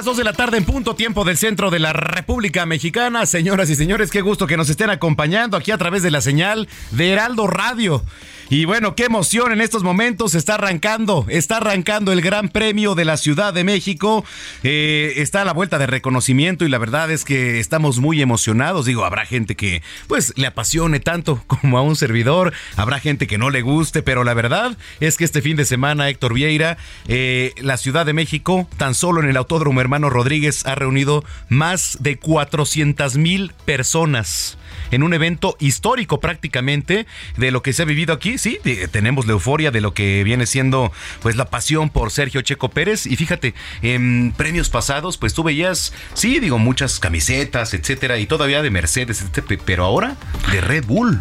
Las 2 de la tarde en punto tiempo del centro de la República Mexicana. Señoras y señores, qué gusto que nos estén acompañando aquí a través de la señal de Heraldo Radio. Y bueno, qué emoción en estos momentos. Está arrancando, está arrancando el Gran Premio de la Ciudad de México. Eh, está a la vuelta de reconocimiento y la verdad es que estamos muy emocionados. Digo, habrá gente que pues le apasione tanto como a un servidor. Habrá gente que no le guste, pero la verdad es que este fin de semana, Héctor Vieira, eh, la Ciudad de México, tan solo en el Autódromo Hermano Rodríguez, ha reunido más de 400 mil personas en un evento histórico prácticamente de lo que se ha vivido aquí. Sí, tenemos la euforia de lo que viene siendo pues la pasión por Sergio Checo Pérez. Y fíjate, en premios pasados, pues tú veías, sí, digo, muchas camisetas, etcétera, y todavía de Mercedes, etcétera, pero ahora de Red Bull.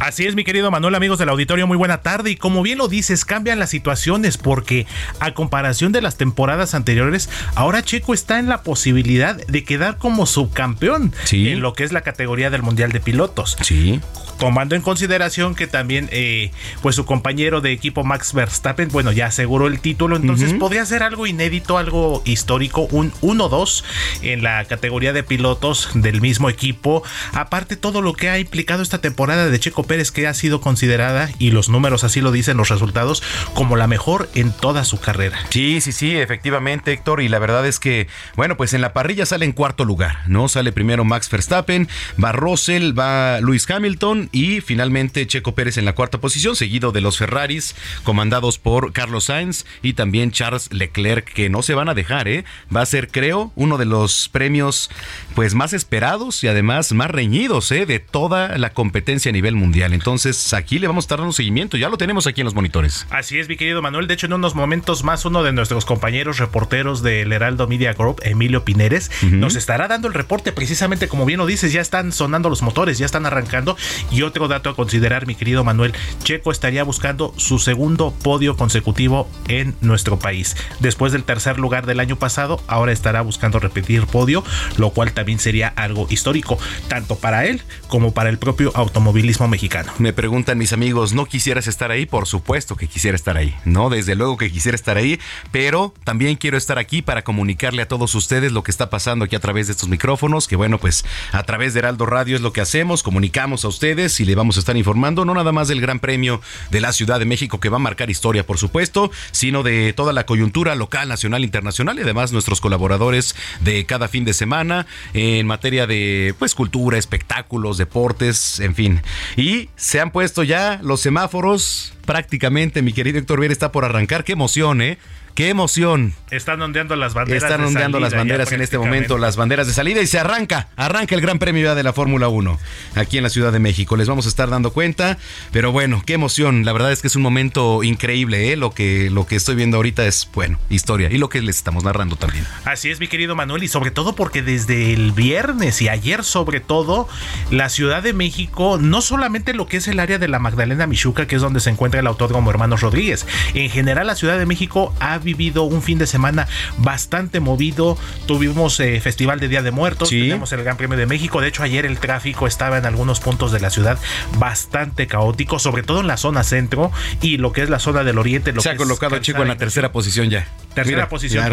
Así es, mi querido Manuel, amigos del auditorio, muy buena tarde. Y como bien lo dices, cambian las situaciones porque a comparación de las temporadas anteriores, ahora Checo está en la posibilidad de quedar como subcampeón en lo que es la categoría del Mundial de Pilotos. Sí tomando en consideración que también eh, pues su compañero de equipo Max Verstappen, bueno, ya aseguró el título, entonces podría ser algo inédito, algo histórico, un 1-2 en la categoría de pilotos del mismo equipo. Aparte todo lo que ha implicado esta temporada de Checo Pérez que ha sido considerada y los números así lo dicen los resultados como la mejor en toda su carrera. Sí, sí, sí, efectivamente, Héctor, y la verdad es que bueno, pues en la parrilla sale en cuarto lugar, ¿no? Sale primero Max Verstappen, va Russell, va Luis Hamilton y finalmente Checo Pérez en la cuarta posición, seguido de los Ferraris, comandados por Carlos Sainz y también Charles Leclerc, que no se van a dejar, ¿eh? Va a ser, creo, uno de los premios pues más esperados y además más reñidos, ¿eh? De toda la competencia a nivel mundial. Entonces, aquí le vamos a estar dando seguimiento, ya lo tenemos aquí en los monitores. Así es, mi querido Manuel. De hecho, en unos momentos más, uno de nuestros compañeros reporteros del Heraldo Media Group, Emilio Pineres, nos estará dando el reporte precisamente como bien lo dices, ya están sonando los motores, ya están arrancando y otro dato a considerar, mi querido Manuel, Checo estaría buscando su segundo podio consecutivo en nuestro país. Después del tercer lugar del año pasado, ahora estará buscando repetir podio, lo cual también sería algo histórico, tanto para él como para el propio automovilismo mexicano. Me preguntan mis amigos, ¿no quisieras estar ahí? Por supuesto que quisiera estar ahí, ¿no? Desde luego que quisiera estar ahí, pero también quiero estar aquí para comunicarle a todos ustedes lo que está pasando aquí a través de estos micrófonos, que bueno, pues a través de Heraldo Radio es lo que hacemos, comunicamos a ustedes y le vamos a estar informando no nada más del Gran Premio de la Ciudad de México que va a marcar historia, por supuesto, sino de toda la coyuntura local, nacional, internacional y además nuestros colaboradores de cada fin de semana en materia de pues cultura, espectáculos, deportes, en fin. Y se han puesto ya los semáforos prácticamente, mi querido Héctor Viera está por arrancar, qué emoción, ¿eh? ¡Qué emoción! Están ondeando las banderas. Están ondeando las banderas en este momento, las banderas de salida y se arranca, arranca el Gran Premio de la Fórmula 1 aquí en la Ciudad de México. Les vamos a estar dando cuenta, pero bueno, qué emoción. La verdad es que es un momento increíble, ¿eh? Lo que, lo que estoy viendo ahorita es, bueno, historia y lo que les estamos narrando también. Así es, mi querido Manuel, y sobre todo porque desde el viernes y ayer sobre todo, la Ciudad de México, no solamente lo que es el área de la Magdalena Michuca, que es donde se encuentra el Autódromo Hermanos Rodríguez, en general la Ciudad de México ha vivido un fin de semana bastante movido. Tuvimos eh, Festival de Día de Muertos, tenemos el Gran Premio de México. De hecho, ayer el tráfico estaba en algunos puntos de la ciudad bastante caótico, sobre todo en la zona centro y lo que es la zona del oriente. Lo Se ha colocado Chico en la tercera posición ya tercera posición.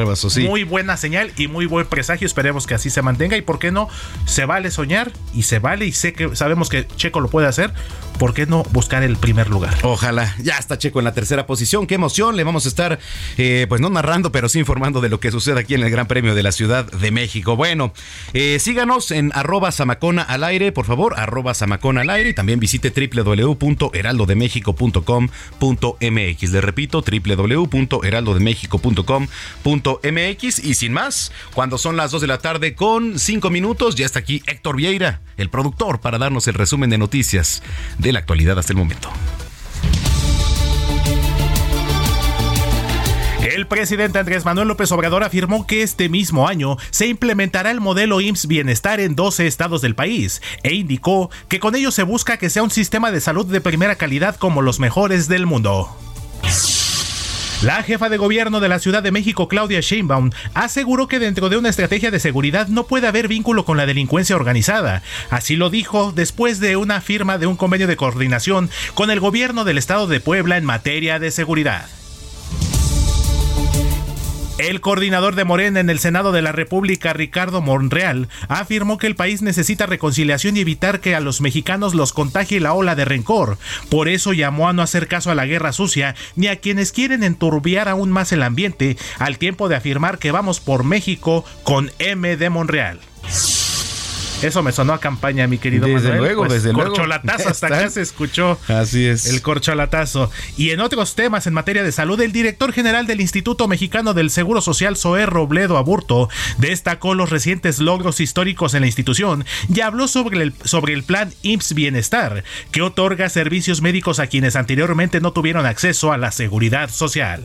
Muy buena señal y muy buen presagio. Esperemos que así se mantenga. Y por qué no, se vale soñar y se vale. Y sé que sabemos que Checo lo puede hacer. ¿Por qué no buscar el primer lugar? Ojalá. Ya está Checo en la tercera posición. Qué emoción. Le vamos a estar, eh, pues no narrando, pero sí informando de lo que sucede aquí en el Gran Premio de la Ciudad de México. Bueno, eh, síganos en arroba samacona al aire, por favor, arroba samacona al aire. Y también visite www.heraldodemexico.com.mx. Le repito, www.heraldodemexico.com.mx. Y sin más, cuando son las 2 de la tarde con 5 minutos, ya está aquí Héctor Vieira, el productor, para darnos el resumen de noticias de la actualidad hasta el momento. El presidente Andrés Manuel López Obrador afirmó que este mismo año se implementará el modelo IMSS Bienestar en 12 estados del país e indicó que con ello se busca que sea un sistema de salud de primera calidad como los mejores del mundo. La jefa de gobierno de la Ciudad de México, Claudia Sheinbaum, aseguró que dentro de una estrategia de seguridad no puede haber vínculo con la delincuencia organizada. Así lo dijo después de una firma de un convenio de coordinación con el gobierno del estado de Puebla en materia de seguridad. El coordinador de Morena en el Senado de la República, Ricardo Monreal, afirmó que el país necesita reconciliación y evitar que a los mexicanos los contagie la ola de rencor. Por eso llamó a no hacer caso a la guerra sucia ni a quienes quieren enturbiar aún más el ambiente, al tiempo de afirmar que vamos por México con M de Monreal. Eso me sonó a campaña, mi querido desde Luego, pues, desde corcholatazo, hasta acá se escuchó. Así es. El corcholatazo. Y en otros temas en materia de salud, el director general del Instituto Mexicano del Seguro Social, Zoé Robledo Aburto, destacó los recientes logros históricos en la institución y habló sobre el, sobre el plan IMSS Bienestar, que otorga servicios médicos a quienes anteriormente no tuvieron acceso a la seguridad social.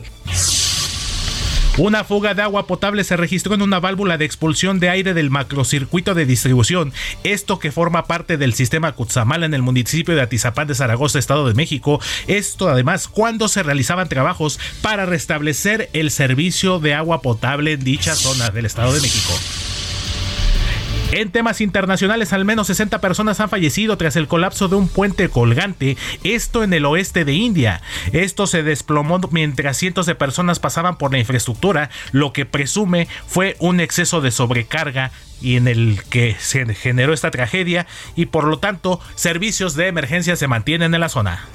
Una fuga de agua potable se registró en una válvula de expulsión de aire del macrocircuito de distribución, esto que forma parte del sistema Cutzamala en el municipio de Atizapán de Zaragoza, Estado de México. Esto además cuando se realizaban trabajos para restablecer el servicio de agua potable en dicha zona del Estado de México. En temas internacionales, al menos 60 personas han fallecido tras el colapso de un puente colgante, esto en el oeste de India. Esto se desplomó mientras cientos de personas pasaban por la infraestructura, lo que presume fue un exceso de sobrecarga y en el que se generó esta tragedia y por lo tanto servicios de emergencia se mantienen en la zona.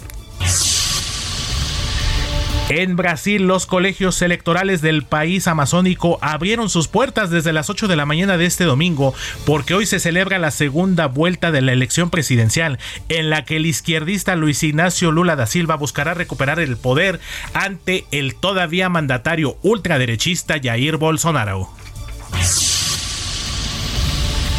En Brasil, los colegios electorales del país amazónico abrieron sus puertas desde las 8 de la mañana de este domingo porque hoy se celebra la segunda vuelta de la elección presidencial en la que el izquierdista Luis Ignacio Lula da Silva buscará recuperar el poder ante el todavía mandatario ultraderechista Jair Bolsonaro.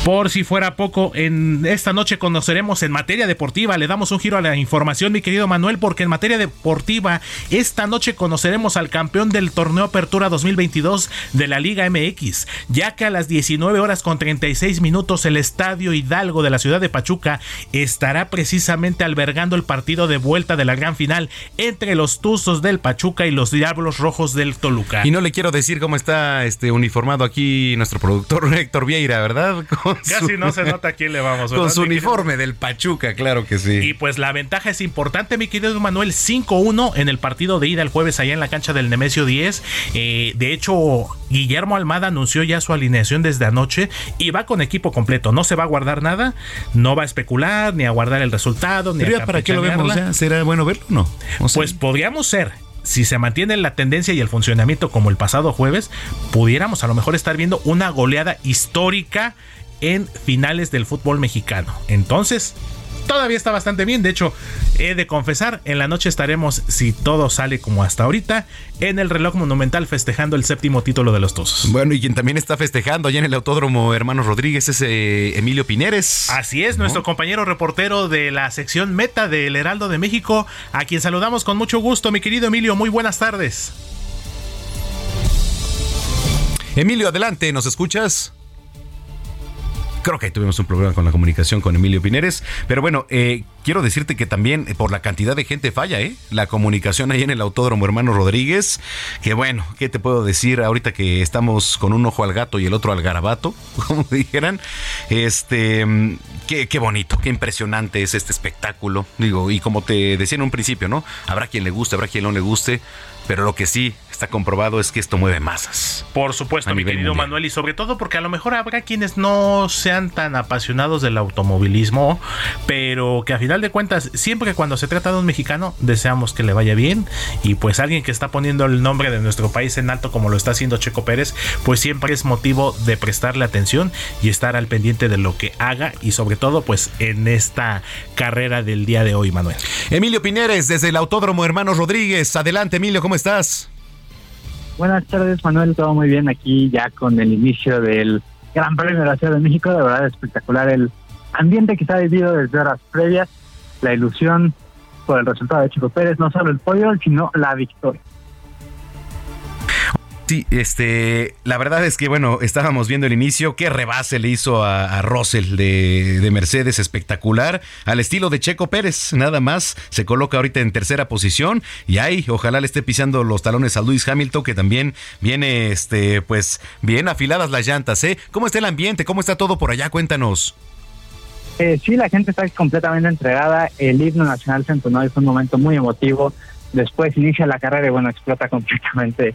Por si fuera poco, en esta noche conoceremos en materia deportiva, le damos un giro a la información, mi querido Manuel, porque en materia deportiva, esta noche conoceremos al campeón del torneo Apertura 2022 de la Liga MX, ya que a las 19 horas con 36 minutos el Estadio Hidalgo de la ciudad de Pachuca estará precisamente albergando el partido de vuelta de la gran final entre los Tuzos del Pachuca y los Diablos Rojos del Toluca. Y no le quiero decir cómo está este uniformado aquí nuestro productor Héctor Vieira, ¿verdad? Casi no se nota a quién le vamos. Con su uniforme del Pachuca, claro que sí. Y pues la ventaja es importante, mi querido Manuel, 5-1 en el partido de ida el jueves allá en la cancha del Nemesio 10. Eh, de hecho, Guillermo Almada anunció ya su alineación desde anoche y va con equipo completo. No se va a guardar nada, no va a especular, ni a guardar el resultado, ni a para qué lo vemos? ¿Será bueno verlo o no? pues podríamos ser si se mantiene la tendencia y el funcionamiento como el pasado jueves, pudiéramos a lo mejor estar viendo una goleada histórica en finales del fútbol mexicano. Entonces, todavía está bastante bien. De hecho, he de confesar, en la noche estaremos, si todo sale como hasta ahorita, en el reloj monumental festejando el séptimo título de los Tuzos. Bueno, y quien también está festejando allá en el Autódromo Hermanos Rodríguez es eh, Emilio Pineres. Así es, nuestro compañero reportero de la sección Meta del Heraldo de México, a quien saludamos con mucho gusto, mi querido Emilio. Muy buenas tardes. Emilio, adelante, ¿nos escuchas? Creo que tuvimos un problema con la comunicación con Emilio Pineres. Pero bueno, eh, quiero decirte que también eh, por la cantidad de gente falla, ¿eh? La comunicación ahí en el Autódromo Hermano Rodríguez, que bueno, ¿qué te puedo decir ahorita que estamos con un ojo al gato y el otro al garabato, como dijeran? Este, mm, qué, qué bonito, qué impresionante es este espectáculo. Digo, y como te decía en un principio, ¿no? Habrá quien le guste, habrá quien no le guste, pero lo que sí está comprobado es que esto mueve masas. Por supuesto, mi querido Manuel, y sobre todo porque a lo mejor habrá quienes no sean tan apasionados del automovilismo, pero que a final de cuentas, siempre cuando se trata de un mexicano, deseamos que le vaya bien. Y pues alguien que está poniendo el nombre de nuestro país en alto, como lo está haciendo Checo Pérez, pues siempre es motivo de prestarle atención y estar al pendiente de lo que haga y sobre todo, pues en esta carrera del día de hoy, Manuel. Emilio Pineres, desde el Autódromo Hermanos Rodríguez. Adelante, Emilio, ¿cómo estás? Buenas tardes, Manuel. Todo muy bien aquí ya con el inicio del Gran Premio de la Ciudad de México. De verdad, espectacular el ambiente que está vivido desde horas previas. La ilusión por el resultado de Chico Pérez, no solo el podio, sino la victoria. Sí, este, la verdad es que, bueno, estábamos viendo el inicio, qué rebase le hizo a, Russell de, Mercedes, espectacular, al estilo de Checo Pérez, nada más, se coloca ahorita en tercera posición y ahí, ojalá le esté pisando los talones a Luis Hamilton, que también viene, este, pues, bien afiladas las llantas, ¿eh? ¿Cómo está el ambiente? ¿Cómo está todo por allá? Cuéntanos. Eh, sí, la gente está completamente entregada, el himno nacional se entonó, es un momento muy emotivo, después inicia la carrera y bueno, explota completamente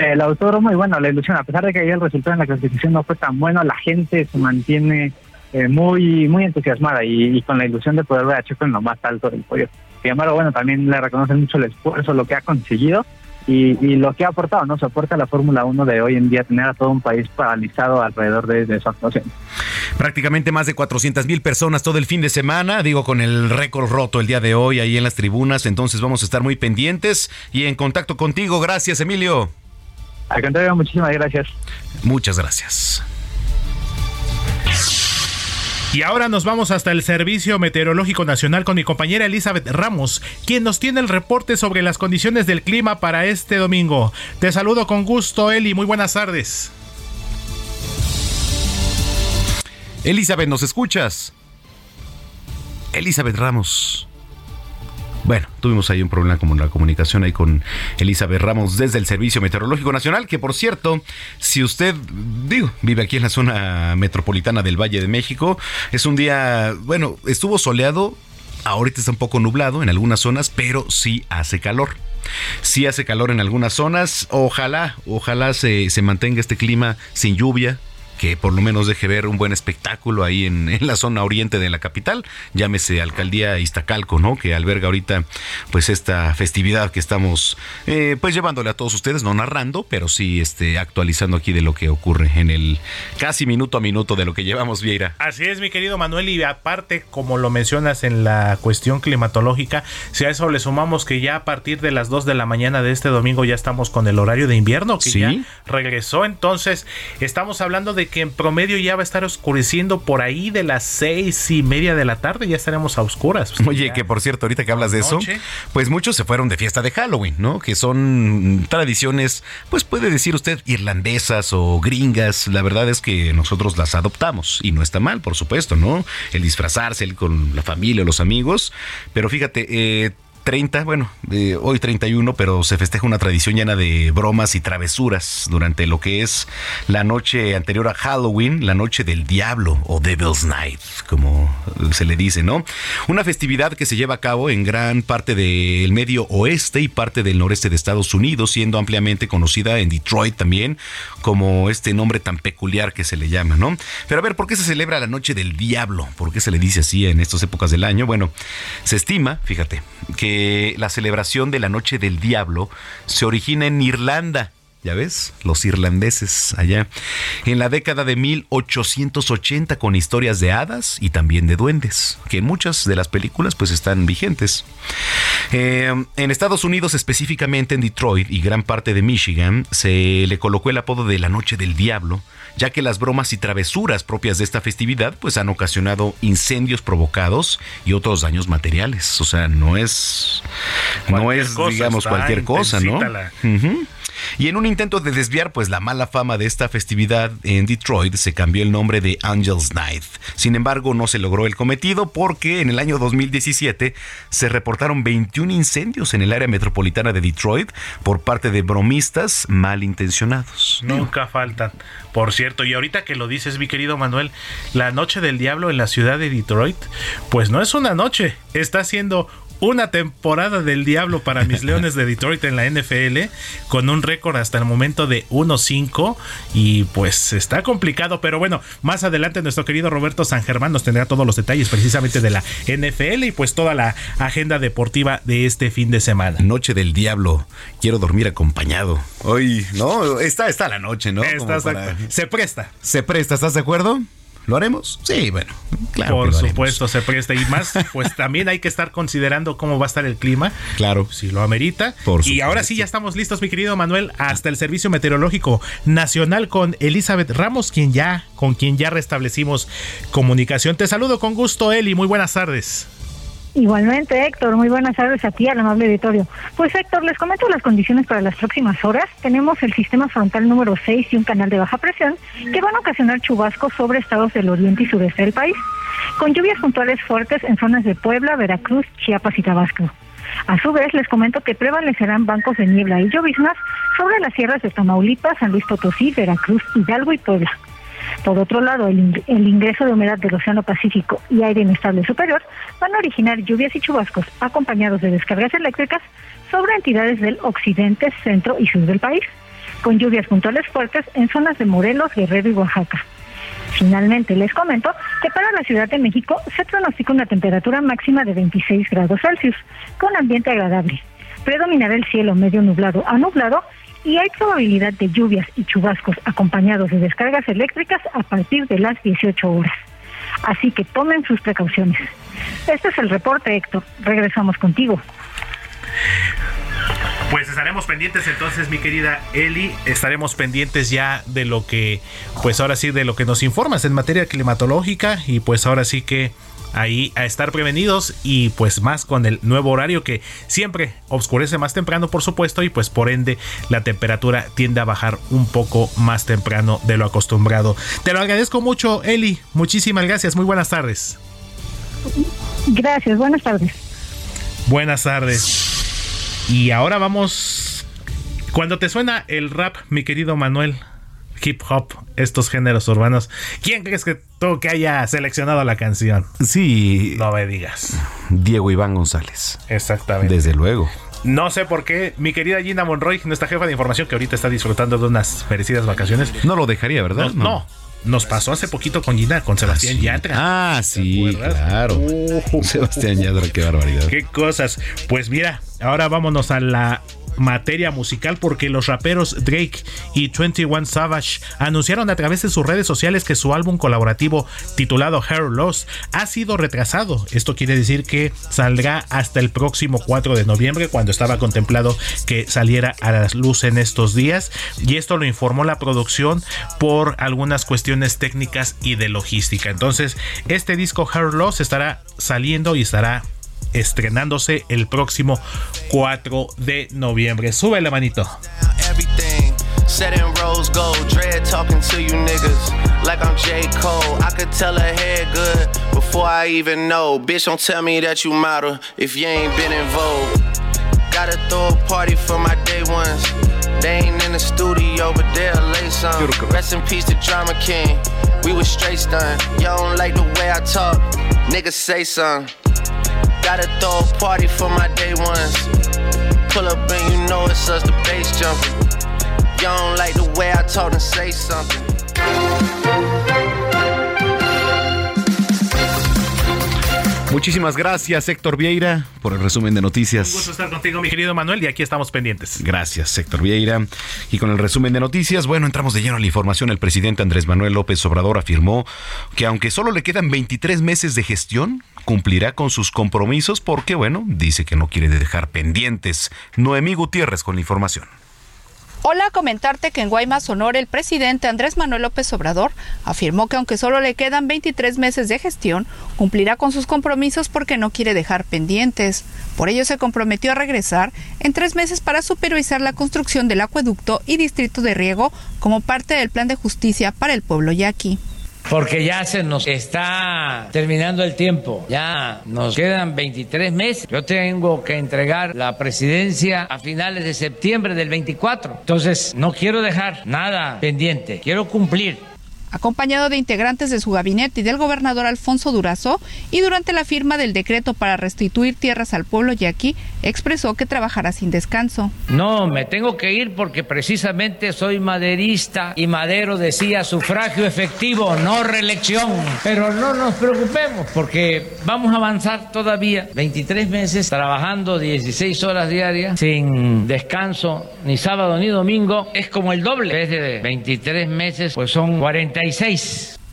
el autódromo y bueno, la ilusión, a pesar de que ahí el resultado en la clasificación no fue tan bueno, la gente se mantiene eh, muy muy entusiasmada y, con la ilusión de poder ver a Checo en lo más alto del podio. Sin embargo, bueno, también le reconocen mucho el esfuerzo, lo que ha conseguido y, lo que ha aportado, ¿no? Se aporta la Fórmula 1 de hoy en día, tener a todo un país paralizado alrededor de, de su actuación. Prácticamente más de 400 mil personas todo el fin de semana, digo, con el récord roto el día de hoy ahí en las tribunas, entonces vamos a estar muy pendientes y en contacto contigo. Gracias, Emilio. Al muchísimas gracias. Muchas gracias. Y ahora nos vamos hasta el Servicio Meteorológico Nacional con mi compañera Elizabeth Ramos, quien nos tiene el reporte sobre las condiciones del clima para este domingo. Te saludo con gusto, Eli. Muy buenas tardes. Elizabeth, ¿nos escuchas? Elizabeth Ramos. Bueno, tuvimos ahí un problema con la comunicación ahí con Elizabeth Ramos desde el Servicio Meteorológico Nacional, que por cierto, si usted, digo, vive aquí en la zona metropolitana del Valle de México, es un día, bueno, estuvo soleado, ahorita está un poco nublado en algunas zonas, pero sí hace calor. Sí hace calor en algunas zonas. Ojalá, ojalá se, se mantenga este clima sin lluvia, que por lo menos deje ver un buen espectáculo ahí en, la zona oriente de la capital, llámese Alcaldía Iztacalco, ¿no? Que alberga ahorita pues esta festividad que estamos eh, pues llevándole a todos ustedes, no narrando, pero sí este, actualizando aquí de lo que ocurre en el casi minuto a minuto de lo que llevamos, Vieira. Así es, mi querido Manuel, y aparte, como lo mencionas en la cuestión climatológica, si a eso le sumamos que ya a partir de las 2 de la mañana de este domingo ya estamos con el horario de invierno, que ya regresó, entonces estamos hablando de que en promedio ya va a estar oscureciendo por ahí de las seis y media de la tarde, ya estaremos a oscuras. Oye, que por cierto, ahorita que hablas de eso, pues muchos se fueron de fiesta de Halloween, ¿no? Que son tradiciones, pues puede decir usted, irlandesas o gringas. La verdad es que nosotros las adoptamos y no está mal, por supuesto, ¿no? El disfrazarse, el con la familia, los amigos. Pero fíjate, eh, 30, bueno, hoy 31, pero se festeja una tradición llena de bromas y travesuras durante lo que es la noche anterior a Halloween, la noche del diablo o Devil's Night, como se le dice, ¿no? Una festividad que se lleva a cabo en gran parte del medio oeste y parte del noreste de Estados Unidos, siendo ampliamente conocida en Detroit también como este nombre tan peculiar que se le llama, ¿no? Pero a ver, ¿por qué se celebra la noche del diablo? ¿Por qué se le dice así en estas épocas del año? Bueno, se estima, fíjate, que la celebración de la Noche del Diablo se origina en Irlanda. Ya ves, los irlandeses allá. En la década de 1880 con historias de hadas y también de duendes, que en muchas de las películas pues están vigentes. Eh, en Estados Unidos, específicamente en Detroit y gran parte de Michigan, se le colocó el apodo de la Noche del Diablo ya que las bromas y travesuras propias de esta festividad pues han ocasionado incendios provocados y otros daños materiales. O sea, no es no es digamos cualquier cosa, ¿no? Y en un intento de desviar pues la mala fama de esta festividad en Detroit se cambió el nombre de Angels Night. Sin embargo, no se logró el cometido porque en el año 2017 se reportaron 21 incendios en el área metropolitana de Detroit por parte de bromistas malintencionados. Nunca faltan. Por cierto, y ahorita que lo dices, mi querido Manuel, la noche del diablo en la ciudad de Detroit, pues no es una noche, está siendo una temporada del diablo para mis Leones de Detroit en la NFL, con un récord hasta el momento de 1-5. Y pues está complicado, pero bueno, más adelante nuestro querido Roberto San Germán nos tendrá todos los detalles precisamente de la NFL y pues toda la agenda deportiva de este fin de semana. Noche del diablo, quiero dormir acompañado. Hoy, no, está, está la noche, ¿no? Se presta. Se presta, ¿estás de acuerdo? ¿Lo haremos? Sí, bueno, claro. Por supuesto, se presta. Y más, pues también hay que estar considerando cómo va a estar el clima. Claro. Si lo amerita. Por y ahora sí, ya estamos listos, mi querido Manuel, hasta el Servicio Meteorológico Nacional con Elizabeth Ramos, quien ya, con quien ya restablecimos comunicación. Te saludo con gusto, Eli. Muy buenas tardes. Igualmente, Héctor, muy buenas tardes a ti, al amable auditorio. Pues Héctor, les comento las condiciones para las próximas horas. Tenemos el sistema frontal número 6 y un canal de baja presión que van a ocasionar chubascos sobre estados del oriente y sureste del país, con lluvias puntuales fuertes en zonas de Puebla, Veracruz, Chiapas y Tabasco. A su vez, les comento que prevalecerán bancos de niebla y lloviznas sobre las sierras de Tamaulipas, San Luis Potosí, Veracruz, Hidalgo y Puebla. Por otro lado, el, ingreso de humedad del Océano Pacífico y aire inestable superior van a originar lluvias y chubascos acompañados de descargas eléctricas sobre entidades del occidente, centro y sur del país, con lluvias puntuales fuertes en zonas de Morelos, Guerrero y Oaxaca. Finalmente, les comento que para la Ciudad de México se pronostica una temperatura máxima de 26 grados Celsius, con ambiente agradable. Predominará el cielo medio nublado a nublado y hay probabilidad de lluvias y chubascos acompañados de descargas eléctricas a partir de las 18 horas. Así que tomen sus precauciones. Este es el reporte, Héctor. Regresamos contigo. Pues estaremos pendientes entonces, mi querida Eli, estaremos pendientes ya de lo que, pues ahora sí, de lo que nos informas en materia climatológica y pues ahora sí que ahí a estar prevenidos y pues más con el nuevo horario que siempre oscurece más temprano por supuesto y pues por ende la temperatura tiende a bajar un poco más temprano de lo acostumbrado. Te lo agradezco mucho Eli, muchísimas gracias, muy buenas tardes. Gracias, buenas tardes. Buenas tardes. Y ahora vamos... Cuando te suena el rap, mi querido Manuel, hip hop, estos géneros urbanos. ¿Quién crees que tú que haya seleccionado la canción? Sí. No me digas. Diego Iván González. Exactamente. Desde luego. No sé por qué mi querida Gina Monroy, nuestra jefa de información que ahorita está disfrutando de unas merecidas vacaciones. No lo dejaría, ¿verdad? No. Nos pasó hace poquito con Gina, con Sebastián ah, Yatra. Ah, sí, claro. Sebastián Yatra, qué barbaridad. Qué cosas. Pues mira, ahora vámonos a la materia musical porque los raperos Drake y 21 Savage anunciaron a través de sus redes sociales que su álbum colaborativo titulado Hair Loss ha sido retrasado. Esto quiere decir que saldrá hasta el próximo 4 de noviembre cuando estaba contemplado que saliera a la luz en estos días y esto lo informó la producción por algunas cuestiones técnicas y de logística. Entonces, este disco Hair Loss estará saliendo y estará estrenándose el próximo 4 de noviembre. Sube la manito. Set in rose gold, dread talking to you niggas like I'm J. Cole. I could tell her head good before I even know. Bitch, don't tell me that you model if you ain't been in vogue. Gotta throw a party for my day ones. They ain't in the studio, but they'll lay some. Rest in peace to Drama King. We was straight stunned. Y'all don't like the way I talk. Niggas say something. Gotta throw a party for my day ones. Pull up and you know it's us, the bass jumping. Y'all don't like the way I talk and say something. Muchísimas gracias, Héctor Vieira, por el resumen de noticias. Un gusto estar contigo, mi querido Manuel, y aquí estamos pendientes. Gracias, Héctor Vieira. Y con el resumen de noticias, bueno, entramos de lleno a la información. El presidente Andrés Manuel López Obrador afirmó que aunque solo le quedan 23 meses de gestión, cumplirá con sus compromisos porque, bueno, dice que no quiere dejar pendientes. Noemí Gutiérrez con la información. Hola, comentarte que en Guaymas, Sonora, el presidente Andrés Manuel López Obrador afirmó que aunque solo le quedan 23 meses de gestión, cumplirá con sus compromisos porque no quiere dejar pendientes. Por ello se comprometió a regresar en tres meses para supervisar la construcción del acueducto y distrito de riego como parte del plan de justicia para el pueblo yaqui porque ya se nos está terminando el tiempo, ya nos quedan 23 meses. Yo tengo que entregar la presidencia a finales de septiembre del 24, entonces no quiero dejar nada pendiente, quiero cumplir acompañado de integrantes de su gabinete y del gobernador Alfonso Durazo, y durante la firma del decreto para restituir tierras al pueblo yaqui, expresó que trabajará sin descanso. No, me tengo que ir porque precisamente soy maderista y Madero decía sufragio efectivo, no reelección. Pero no nos preocupemos porque vamos a avanzar todavía 23 meses trabajando 16 horas diarias sin descanso ni sábado ni domingo. Es como el doble. de 23 meses, pues son 40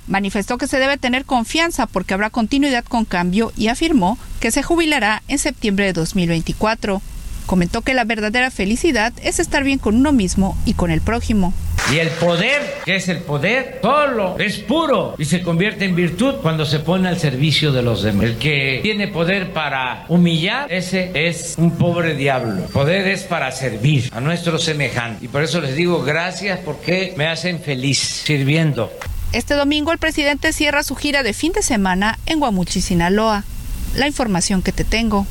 Manifestó que se debe tener confianza porque habrá continuidad con cambio y afirmó que se jubilará en septiembre de 2024. Comentó que la verdadera felicidad es estar bien con uno mismo y con el prójimo. Y el poder, que es el poder, solo es puro y se convierte en virtud cuando se pone al servicio de los demás. El que tiene poder para humillar, ese es un pobre diablo. Poder es para servir a nuestros semejantes. Y por eso les digo gracias porque me hacen feliz sirviendo. Este domingo el presidente cierra su gira de fin de semana en Guamuchi, Sinaloa. La información que te tengo.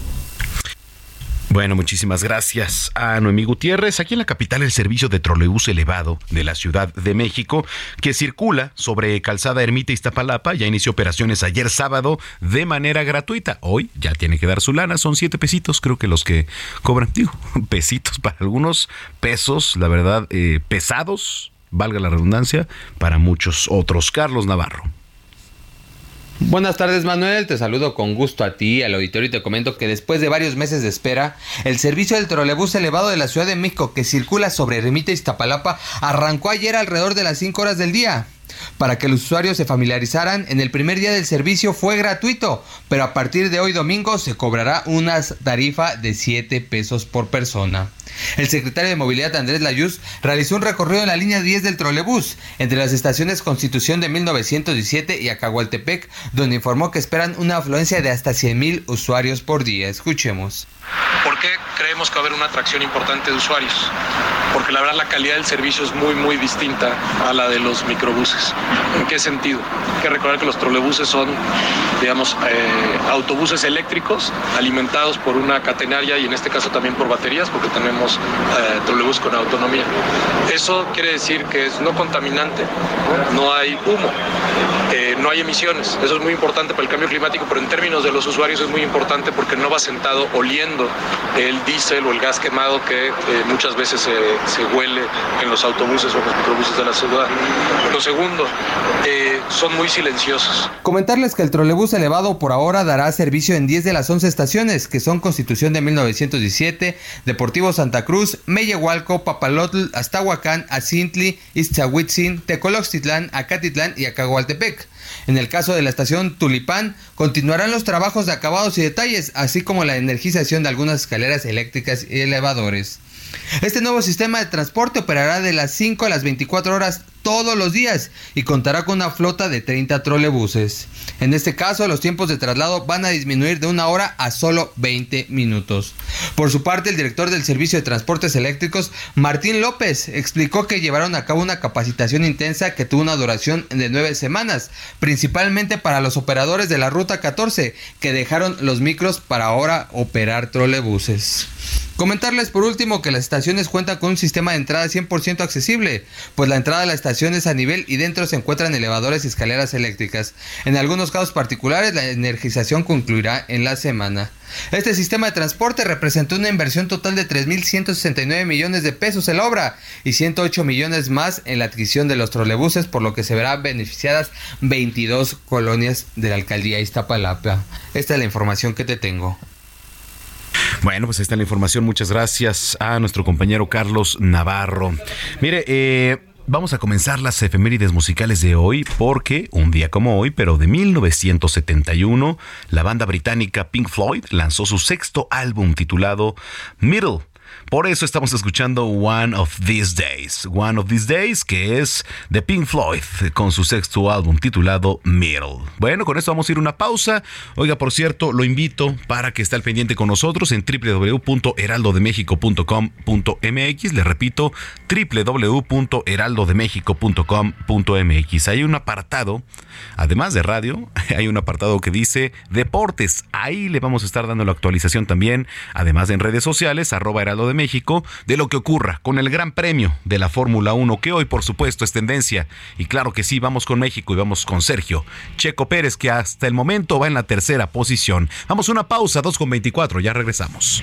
Bueno, muchísimas gracias a Noemí Gutiérrez. Aquí en la capital, el servicio de trolebús elevado de la Ciudad de México, que circula sobre Calzada Ermita Iztapalapa, ya inició operaciones ayer sábado de manera gratuita. Hoy ya tiene que dar su lana, son siete pesitos, creo que los que cobran, digo, pesitos para algunos, pesos, la verdad, eh, pesados, valga la redundancia, para muchos otros. Carlos Navarro. Buenas tardes Manuel, te saludo con gusto a ti, al auditorio y te comento que después de varios meses de espera, el servicio del trolebús elevado de la Ciudad de México que circula sobre Ermita Iztapalapa arrancó ayer alrededor de las 5 horas del día. Para que los usuarios se familiarizaran, en el primer día del servicio fue gratuito, pero a partir de hoy domingo se cobrará una tarifa de 7 pesos por persona. El secretario de Movilidad Andrés Layuz realizó un recorrido en la línea 10 del trolebús entre las estaciones Constitución de 1917 y Acahualtepec, donde informó que esperan una afluencia de hasta 100.000 usuarios por día. Escuchemos. ¿Por qué creemos que va a haber una atracción importante de usuarios? Porque la verdad la calidad del servicio es muy muy distinta a la de los microbuses. ¿En qué sentido? Hay que recordar que los trolebuses son, digamos, eh, autobuses eléctricos alimentados por una catenaria y en este caso también por baterías, porque tenemos eh, trolebuses con autonomía. Eso quiere decir que es no contaminante, no hay humo, eh, no hay emisiones. Eso es muy importante para el cambio climático, pero en términos de los usuarios es muy importante porque no va sentado oliendo el diésel o el gas quemado que muchas veces se huele en los autobuses o los microbuses de la ciudad. Lo segundo, eh, son muy silenciosos. Comentarles que el trolebús elevado por ahora dará servicio en 10 de las 11 estaciones, que son Constitución de 1917, Deportivo Santa Cruz, Meyehualco, Papalotl, Aztahuacán, Acintli, Iztahuitzin, Tecoloxtitlán, Acatitlán y Acagualtepec. En el caso de la estación Tulipán, continuarán los trabajos de acabados y detalles, así como la energización algunas escaleras eléctricas y elevadores. Este nuevo sistema de transporte operará de las 5 a las 24 horas todos los días y contará con una flota de 30 trolebuses. En este caso, los tiempos de traslado van a disminuir de una hora a solo 20 minutos. Por su parte, el director del Servicio de Transportes Eléctricos, Martín López, explicó que llevaron a cabo una capacitación intensa que tuvo una duración de nueve semanas, principalmente para los operadores de la Ruta 14, que dejaron los micros para ahora operar trolebuses. Comentarles por último que las estaciones cuentan con un sistema de entrada 100% accesible, pues la entrada a la estación a nivel y dentro se encuentran elevadores y escaleras eléctricas. En algunos casos particulares la energización concluirá en la semana. Este sistema de transporte representó una inversión total de 3.169 millones de pesos en la obra y 108 millones más en la adquisición de los trolebuses, por lo que se verán beneficiadas 22 colonias de la alcaldía Iztapalapa. Esta es la información que te tengo. Bueno, pues ahí está la información. Muchas gracias a nuestro compañero Carlos Navarro. Mire, eh, Vamos a comenzar las efemérides musicales de hoy porque un día como hoy, pero de 1971, la banda británica Pink Floyd lanzó su sexto álbum titulado Middle Por eso estamos escuchando One of These Days. One of These Days, que es de Pink Floyd, con su sexto álbum titulado Middle. Bueno, con esto vamos a ir una pausa. Oiga, por cierto, lo invito para que esté al pendiente con nosotros en www.heraldodemexico.com.mx. Le repito, www.heraldodemexico.com.mx. Hay un apartado, además de radio, hay un apartado que dice deportes. Ahí le vamos a estar dando la actualización también, además de en redes sociales, arroba Heraldo México, de lo que ocurra con el Gran Premio de la Fórmula 1, que hoy por supuesto es tendencia. Y claro que sí, vamos con México y vamos con Sergio Checo Pérez, que hasta el momento va en la tercera posición. Vamos a una pausa, 2 con 24, ya regresamos.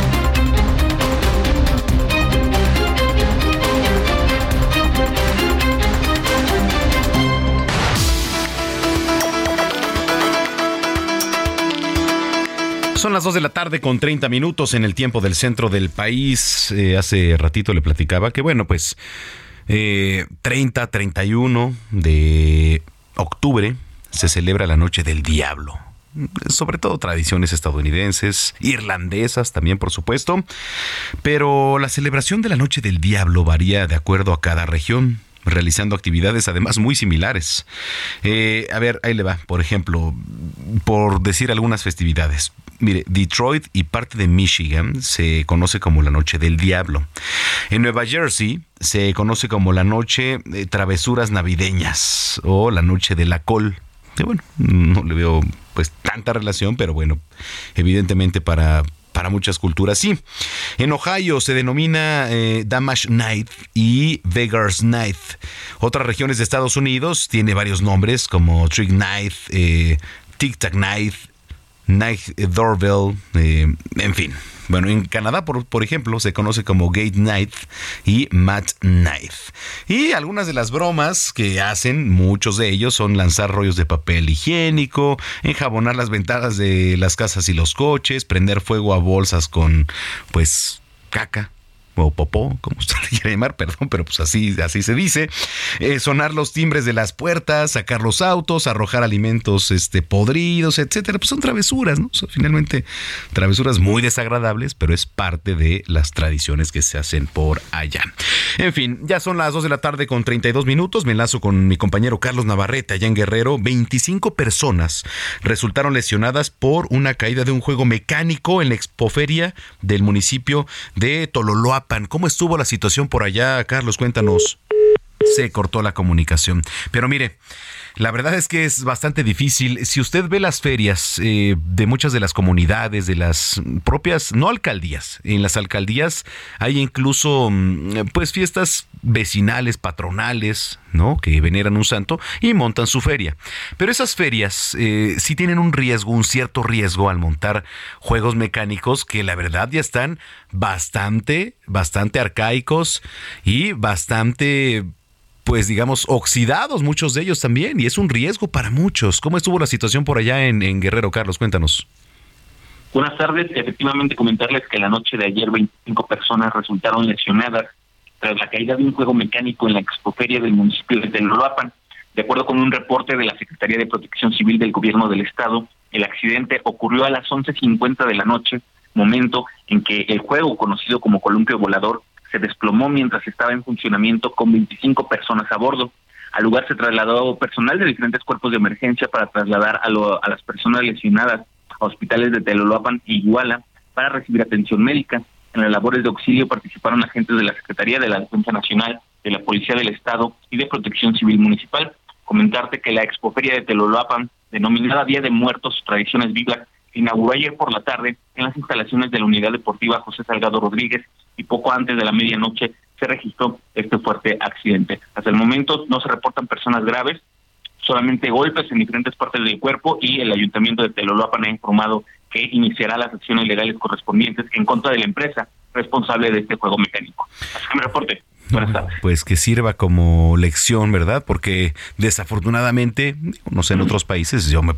Son las 2 de la tarde con 30 minutos en el tiempo del centro del país. Eh, hace ratito le platicaba que, bueno, pues 30, eh, 31 de octubre se celebra la Noche del Diablo. Sobre todo tradiciones estadounidenses, irlandesas también, por supuesto. Pero la celebración de la Noche del Diablo varía de acuerdo a cada región realizando actividades además muy similares. Eh, a ver, ahí le va, por ejemplo, por decir algunas festividades. Mire, Detroit y parte de Michigan se conoce como la Noche del Diablo. En Nueva Jersey se conoce como la Noche de Travesuras Navideñas o la Noche de la Col. bueno, no le veo pues tanta relación, pero bueno, evidentemente para para muchas culturas sí. En Ohio se denomina eh, Damage Night y Vegas Night. Otras regiones de Estados Unidos tiene varios nombres como Trick Night, eh, Tic Tac Night, Night Doorbell, eh, en fin. Bueno, en Canadá, por, ejemplo, se conoce como Gate Night y Mat Night. Y algunas de las bromas que hacen, muchos de ellos, son lanzar rollos de papel higiénico, enjabonar las ventanas de las casas y los coches, prender fuego a bolsas con, pues, caca o popó, como usted le quiera llamar, perdón, pero pues así, así se dice, eh, sonar los timbres de las puertas, sacar los autos, arrojar alimentos este, podridos, etcétera, pues son travesuras, ¿no? finalmente, travesuras muy desagradables, pero es parte de las tradiciones que se hacen por allá. En fin, ya son las 2 de la tarde con 32 minutos, me enlazo con mi compañero Carlos Navarrete allá en Guerrero, 25 personas resultaron lesionadas por una caída de un juego mecánico en la expoferia del municipio de Tololoa ¿Cómo estuvo la situación por allá, Carlos? Cuéntanos. Se cortó la comunicación. Pero mire, la verdad es que es bastante difícil. Si usted ve las ferias eh, de muchas de las comunidades, de las propias, no alcaldías, en las alcaldías hay incluso mm, pues fiestas vecinales, patronales, ¿no? Que veneran un santo y montan su feria. Pero esas ferias eh, sí tienen un riesgo, un cierto riesgo al montar juegos mecánicos que la verdad ya están bastante, bastante arcaicos y bastante pues digamos, oxidados muchos de ellos también, y es un riesgo para muchos. ¿Cómo estuvo la situación por allá en, Guerrero, Carlos? Cuéntanos. Buenas tardes. Efectivamente, comentarles que la noche de ayer 25 personas resultaron lesionadas tras la caída de un juego mecánico en la expoferia del municipio de Tenolapan. De acuerdo con un reporte de la Secretaría de Protección Civil del Gobierno del Estado, el accidente ocurrió a las 11.50 de la noche, momento en que el juego, conocido como columpio volador, se desplomó mientras estaba en funcionamiento con 25 personas a bordo. Al lugar se trasladó personal de diferentes cuerpos de emergencia para trasladar a, a las personas lesionadas a hospitales de Teloloapan y Iguala para recibir atención médica. En las labores de auxilio participaron agentes de la Secretaría de la Defensa Nacional, de la Policía del Estado y de Protección Civil Municipal. Comentarte que la expoferia de Teloloapan, denominada Día de Muertos Tradiciones Vivas, inauguró ayer por la tarde en las instalaciones de la Unidad Deportiva José Salgado Rodríguez y poco antes de la medianoche se registró este fuerte accidente. Hasta el momento no se reportan personas graves, solamente golpes en diferentes partes del cuerpo y el ayuntamiento de Teloloapan ha informado que iniciará las acciones legales correspondientes en contra de la empresa responsable de este juego mecánico. Así que me reporte pues que sirva como lección, ¿verdad? Porque desafortunadamente, no sé, en otros países yo me,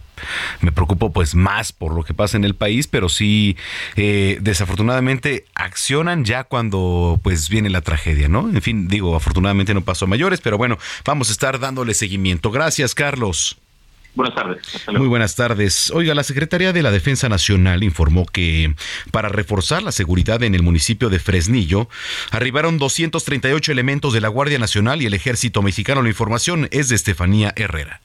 preocupo pues más por lo que pasa en el país, pero sí, eh, desafortunadamente accionan ya cuando pues viene la tragedia, ¿no? En fin, digo, afortunadamente no pasó a mayores, pero bueno, vamos a estar dándole seguimiento. Gracias, Carlos. Buenas tardes. Muy buenas tardes. Oiga, la Secretaría de la Defensa Nacional informó que para reforzar la seguridad en el municipio de Fresnillo, arribaron 238 elementos de la Guardia Nacional y el Ejército Mexicano. La información es de Estefanía Herrera.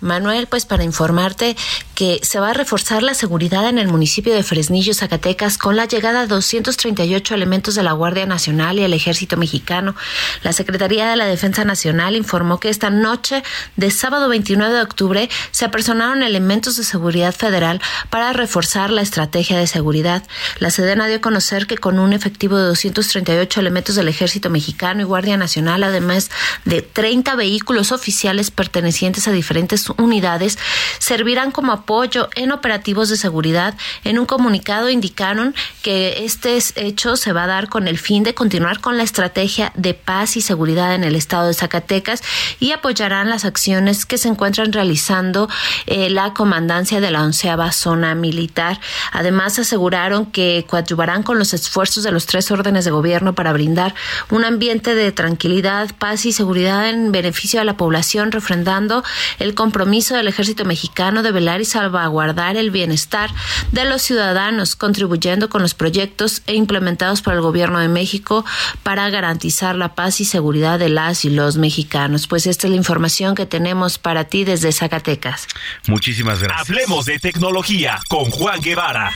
Manuel, pues para informarte que se va a reforzar la seguridad en el municipio de Fresnillo, Zacatecas, con la llegada de 238 elementos de la Guardia Nacional y el Ejército Mexicano. La Secretaría de la Defensa Nacional informó que esta noche de sábado 29 de octubre se apersonaron elementos de seguridad federal para reforzar la estrategia de seguridad. La Sedena dio a conocer que con un efectivo de 238 elementos del Ejército Mexicano y Guardia Nacional, además de 30 vehículos oficiales pertenecientes a diferentes unidades servirán como apoyo en operativos de seguridad. En un comunicado indicaron que este hecho se va a dar con el fin de continuar con la estrategia de paz y seguridad en el estado de Zacatecas y apoyarán las acciones que se encuentran realizando eh, la comandancia de la onceava zona militar. Además, aseguraron que coadyuvarán con los esfuerzos de los tres órdenes de gobierno para brindar un ambiente de tranquilidad, paz y seguridad en beneficio de la población, refrendando el compromiso compromiso del ejército mexicano de velar y salvaguardar el bienestar de los ciudadanos, contribuyendo con los proyectos e implementados por el gobierno de México para garantizar la paz y seguridad de las y los mexicanos. Pues esta es la información que tenemos para ti desde Zacatecas. Muchísimas gracias. Hablemos de tecnología con Juan Guevara.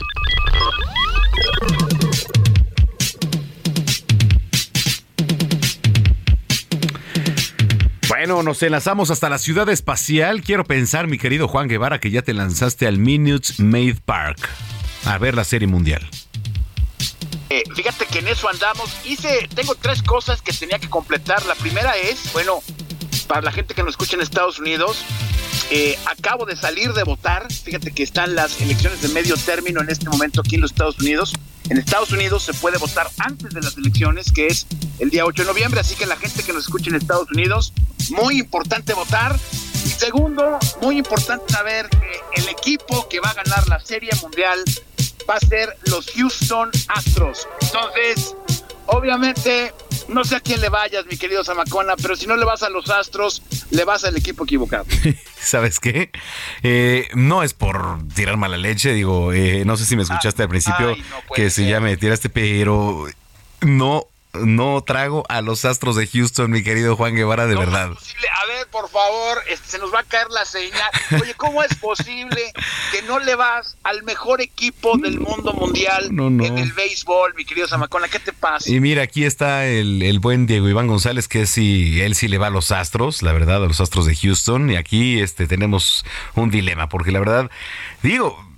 Bueno, nos enlazamos hasta la ciudad espacial. Quiero pensar, mi querido Juan Guevara, que ya te lanzaste al Minutes Made Park a ver la serie mundial. Eh, fíjate que en eso andamos. Hice, tengo tres cosas que tenía que completar. La primera es, bueno, para la gente que nos escucha en Estados Unidos, eh, acabo de salir de votar. Fíjate que están las elecciones de medio término en este momento aquí en los Estados Unidos. En Estados Unidos se puede votar antes de las elecciones, que es el día 8 de noviembre. Así que la gente que nos escucha en Estados Unidos, muy importante votar. Y segundo, muy importante saber que el equipo que va a ganar la Serie Mundial va a ser los Houston Astros. Entonces, obviamente, no sé a quién le vayas, mi querido Zamacona, pero si no le vas a los Astros, le vas al equipo equivocado. ¿Sabes qué? Eh, no es por tirar mala leche, digo, eh, no sé si me escuchaste al principio que se ya me tiraste, pero no no trago a los Astros de Houston, mi querido Juan Guevara, de verdad. A ver, por favor, este, se nos va a caer la señal. Oye, ¿cómo es posible que no le vas al mejor equipo del mundo mundial en el béisbol, mi querido Zamacona? ¿Qué te pasa? Y mira, aquí está el, buen Diego Iván González, que sí, él sí le va a los Astros, la verdad, a los Astros de Houston. Y aquí este, tenemos un dilema, porque la verdad, digo,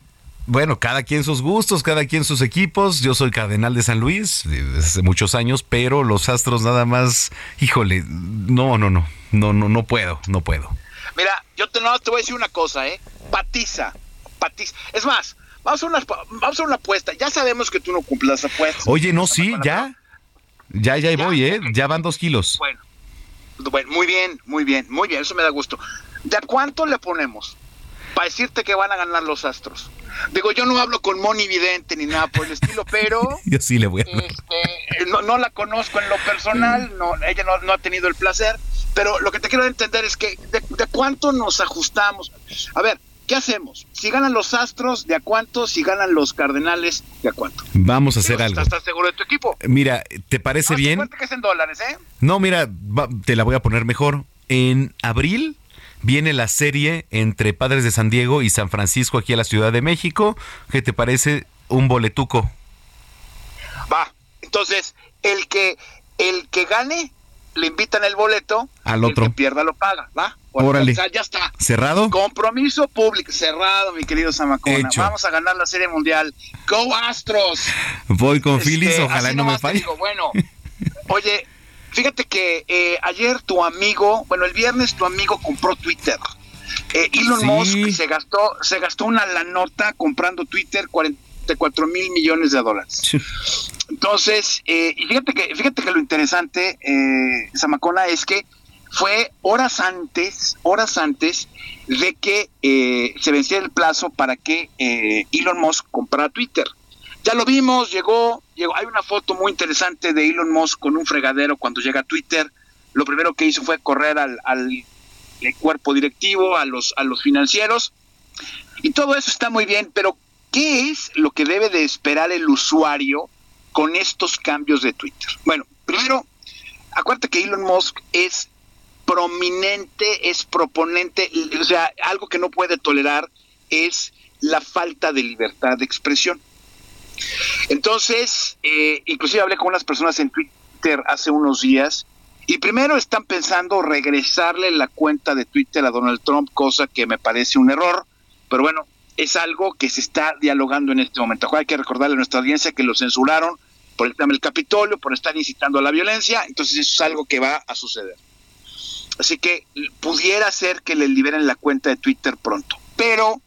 bueno, cada quien sus gustos, cada quien sus equipos. Yo soy cardenal de San Luis desde hace muchos años, pero los Astros nada más, híjole, no, no, no, no, no, no puedo, no puedo. Mira, yo te, no, te voy a decir una cosa, ¿eh? Patiza, patiza. Es más, vamos a, una, vamos a una apuesta. Ya sabemos que tú no cumples las apuestas. Oye, no, sí, ya. Ya, ya, ya voy, ¿eh? Ya van dos kilos. Bueno, bueno, muy bien, muy bien, muy bien, eso me da gusto. ¿De cuánto le ponemos? Para decirte que van a ganar los Astros. Digo, yo no hablo con Moni Vidente ni nada por el estilo, pero... yo sí le voy a... Este, no, la conozco en lo personal, no, ella no, ha tenido el placer, pero lo que te quiero entender es que de, cuánto nos ajustamos. A ver, ¿qué hacemos? Si ganan los Astros, ¿de a cuánto? Si ganan los Cardenales, ¿de a cuánto? Vamos a hacer algo. ¿Estás seguro de tu equipo? Mira, ¿te parece bien? que es en dólares, ¿eh? No, mira, te la voy a poner mejor. en abril viene la serie entre Padres de San Diego y San Francisco aquí a la Ciudad de México. ¿Qué te parece un boletuco? Va, entonces el que el que gane le invitan el boleto, al otro. el que pierda lo paga, ¿va? Órale. O sea, ya está. ¿Cerrado? Compromiso público, cerrado, mi querido Samacona. Hecho. Vamos a ganar la Serie Mundial. ¡Go Astros! Voy con Este, Phillies, ojalá no me falle. digo, bueno, oye, fíjate que eh, ayer tu amigo, bueno, el viernes tu amigo compró Twitter. Eh, Elon Sí. Musk se gastó, se gastó una la nota comprando Twitter, 44 mil millones de dólares. Entonces, eh, y fíjate que, fíjate que lo interesante, eh, Zamacona, es que fue horas antes, horas antes de que eh, se venciera el plazo para que Elon Musk comprara Twitter. Ya lo vimos, llegó, llegó, hay una foto muy interesante de Elon Musk con un fregadero cuando llega a Twitter. Lo primero que hizo fue correr al, al cuerpo directivo, a los, a los financieros. Y todo eso está muy bien, pero ¿qué es lo que debe de esperar el usuario con estos cambios de Twitter? Bueno, primero, acuérdate que Elon Musk es prominente, es proponente, o sea, algo que no puede tolerar es la falta de libertad de expresión. Entonces, eh, inclusive hablé con unas personas en Twitter hace unos días y primero están pensando regresarle la cuenta de Twitter a Donald Trump, cosa que me parece un error, pero bueno, es algo que se está dialogando en este momento. Hay que recordarle a nuestra audiencia que lo censuraron por el tema del Capitolio, por estar incitando a la violencia, entonces eso es algo que va a suceder. Así que pudiera ser que le liberen la cuenta de Twitter pronto. Pero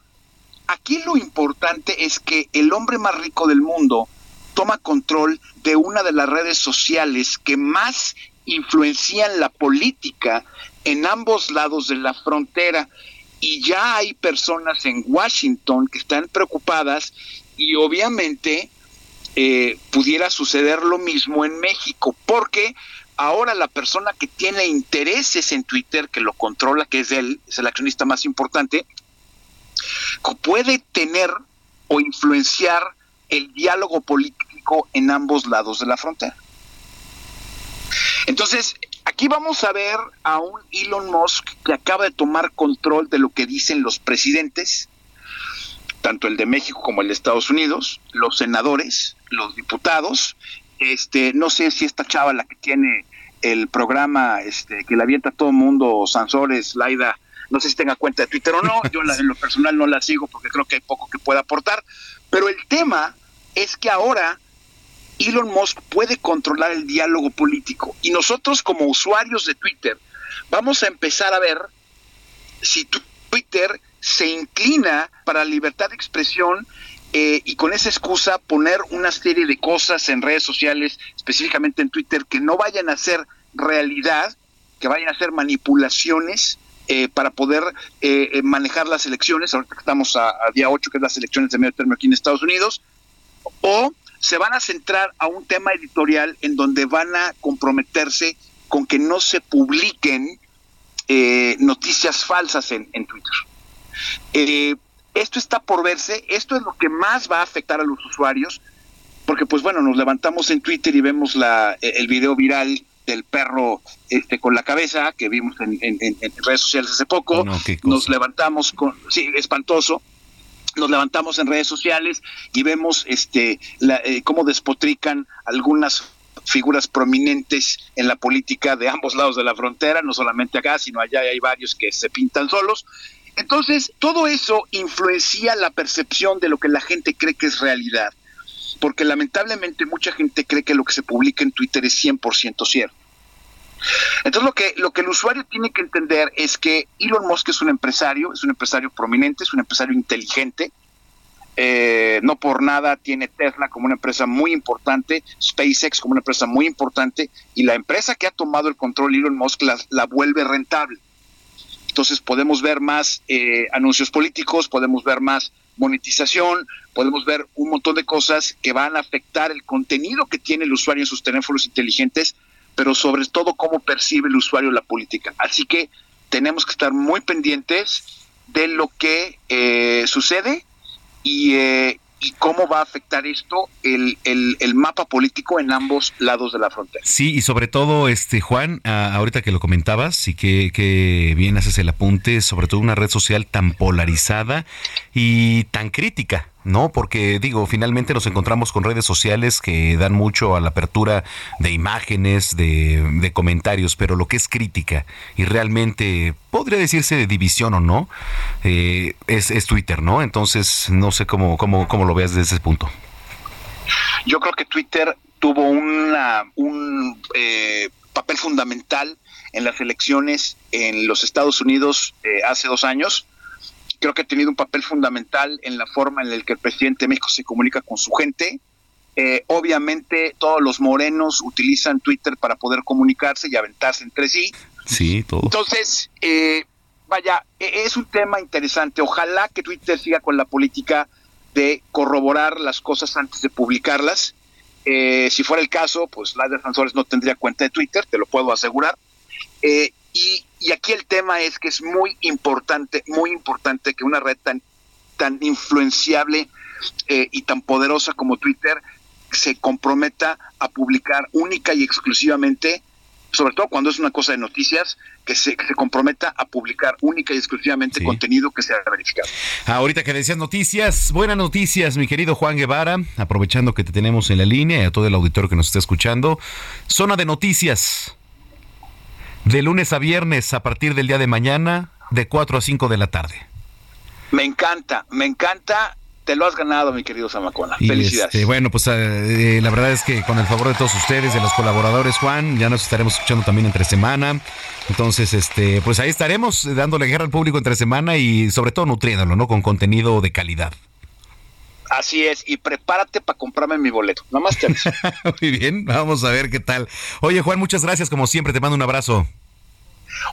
aquí lo importante es que el hombre más rico del mundo toma control de una de las redes sociales que más influencian la política en ambos lados de la frontera. Y ya hay personas en Washington que están preocupadas y obviamente eh, pudiera suceder lo mismo en México, porque ahora la persona que tiene intereses en Twitter, que lo controla, que es él, es el accionista más importante, puede tener o influenciar el diálogo político en ambos lados de la frontera. Entonces, aquí vamos a ver a un Elon Musk que acaba de tomar control de lo que dicen los presidentes, tanto el de México como el de Estados Unidos, los senadores, los diputados, este, no sé si esta chava la que tiene el programa este, que la avienta a todo el mundo, Sansores, Laida, no sé si tenga cuenta de Twitter o no, yo la- en lo personal no la sigo porque creo que hay poco que pueda aportar, pero el tema es que ahora Elon Musk puede controlar el diálogo político y nosotros como usuarios de Twitter vamos a empezar a ver si Twitter se inclina para libertad de expresión eh, y con esa excusa poner una serie de cosas en redes sociales, específicamente en Twitter, que no vayan a ser realidad, que vayan a ser manipulaciones eh, para poder eh, eh, manejar las elecciones, ahorita estamos a, día 8, que es las elecciones de medio término aquí en Estados Unidos, o se van a centrar a un tema editorial en donde van a comprometerse con que no se publiquen eh, noticias falsas en, en Twitter. Eh, esto está por verse, esto es lo que más va a afectar a los usuarios, porque pues bueno, nos levantamos en Twitter y vemos la, eh, el video viral del perro este, con la cabeza que vimos en, en- en- en redes sociales hace poco, No, cosa. nos levantamos con, sí, espantoso, nos levantamos en redes sociales y vemos este la, eh, cómo despotrican algunas figuras prominentes en la política de ambos lados de la frontera, no solamente acá, sino allá hay varios que se pintan solos. Entonces, todo eso influencia la percepción de lo que la gente cree que es realidad, porque lamentablemente mucha gente cree que lo que se publica en Twitter es 100% cierto. Entonces lo que, lo que el usuario tiene que entender es que Elon Musk es un empresario, es un empresario prominente, es un empresario inteligente, eh, no por nada tiene Tesla como una empresa muy importante, SpaceX como una empresa muy importante, y la empresa que ha tomado el control Elon Musk la, la vuelve rentable. Entonces podemos ver más eh, anuncios políticos, podemos ver más monetización, podemos ver un montón de cosas que van a afectar el contenido que tiene el usuario en sus teléfonos inteligentes, pero sobre todo cómo percibe el usuario la política. Así que tenemos que estar muy pendientes de lo que eh, sucede y, eh, y cómo va a afectar esto el, el, mapa político en ambos lados de la frontera. Sí, y sobre todo, este Juan, ahorita que lo comentabas y que, que bien haces el apunte, sobre todo una red social tan polarizada y tan crítica. ¿No? Porque digo, finalmente nos encontramos con redes sociales que dan mucho a la apertura de imágenes, de, comentarios, pero lo que es crítica y realmente podría decirse de división o no, eh, es, Twitter, ¿no? Entonces, no sé cómo, cómo, cómo lo veas desde ese punto. Yo creo que Twitter tuvo una, un eh, papel fundamental en las elecciones en los Estados Unidos eh, hace dos años creo que ha tenido un papel fundamental en la forma en la que el presidente de México se comunica con su gente. Eh, obviamente todos los morenos utilizan Twitter para poder comunicarse y aventarse entre sí. Sí, todo. Entonces, eh, vaya, e, es un tema interesante. Ojalá que Twitter siga con la política de corroborar las cosas antes de publicarlas. Eh, si fuera el caso, pues de Sanzores no tendría cuenta de Twitter, te lo puedo asegurar. y y aquí el tema es que es muy importante, muy importante que una red tan, tan influenciable eh, y tan poderosa como Twitter se comprometa a publicar única y exclusivamente, sobre todo cuando es una cosa de noticias, que se, se comprometa a publicar única y exclusivamente contenido que sea verificado. Ahorita que decías noticias, buenas noticias, mi querido Juan Guevara, aprovechando que te tenemos en la línea y a todo el auditorio que nos está escuchando. Zona de noticias de lunes a viernes a partir del día de mañana, de 4 a 5 de la tarde. Me encanta, me encanta. Te lo has ganado, mi querido Zamacona. Felicidades. Este, bueno, pues eh, la verdad es que con el favor de todos ustedes, de los colaboradores, Juan, ya nos estaremos escuchando también entre semana. Entonces, este, pues ahí estaremos dándole guerra al público entre semana y sobre todo nutriéndolo, ¿no? Con contenido de calidad. Así es, y prepárate para comprarme mi boleto. Nomás te Muy bien, vamos a ver qué tal. Oye, Juan, muchas gracias. Como siempre, te mando un abrazo.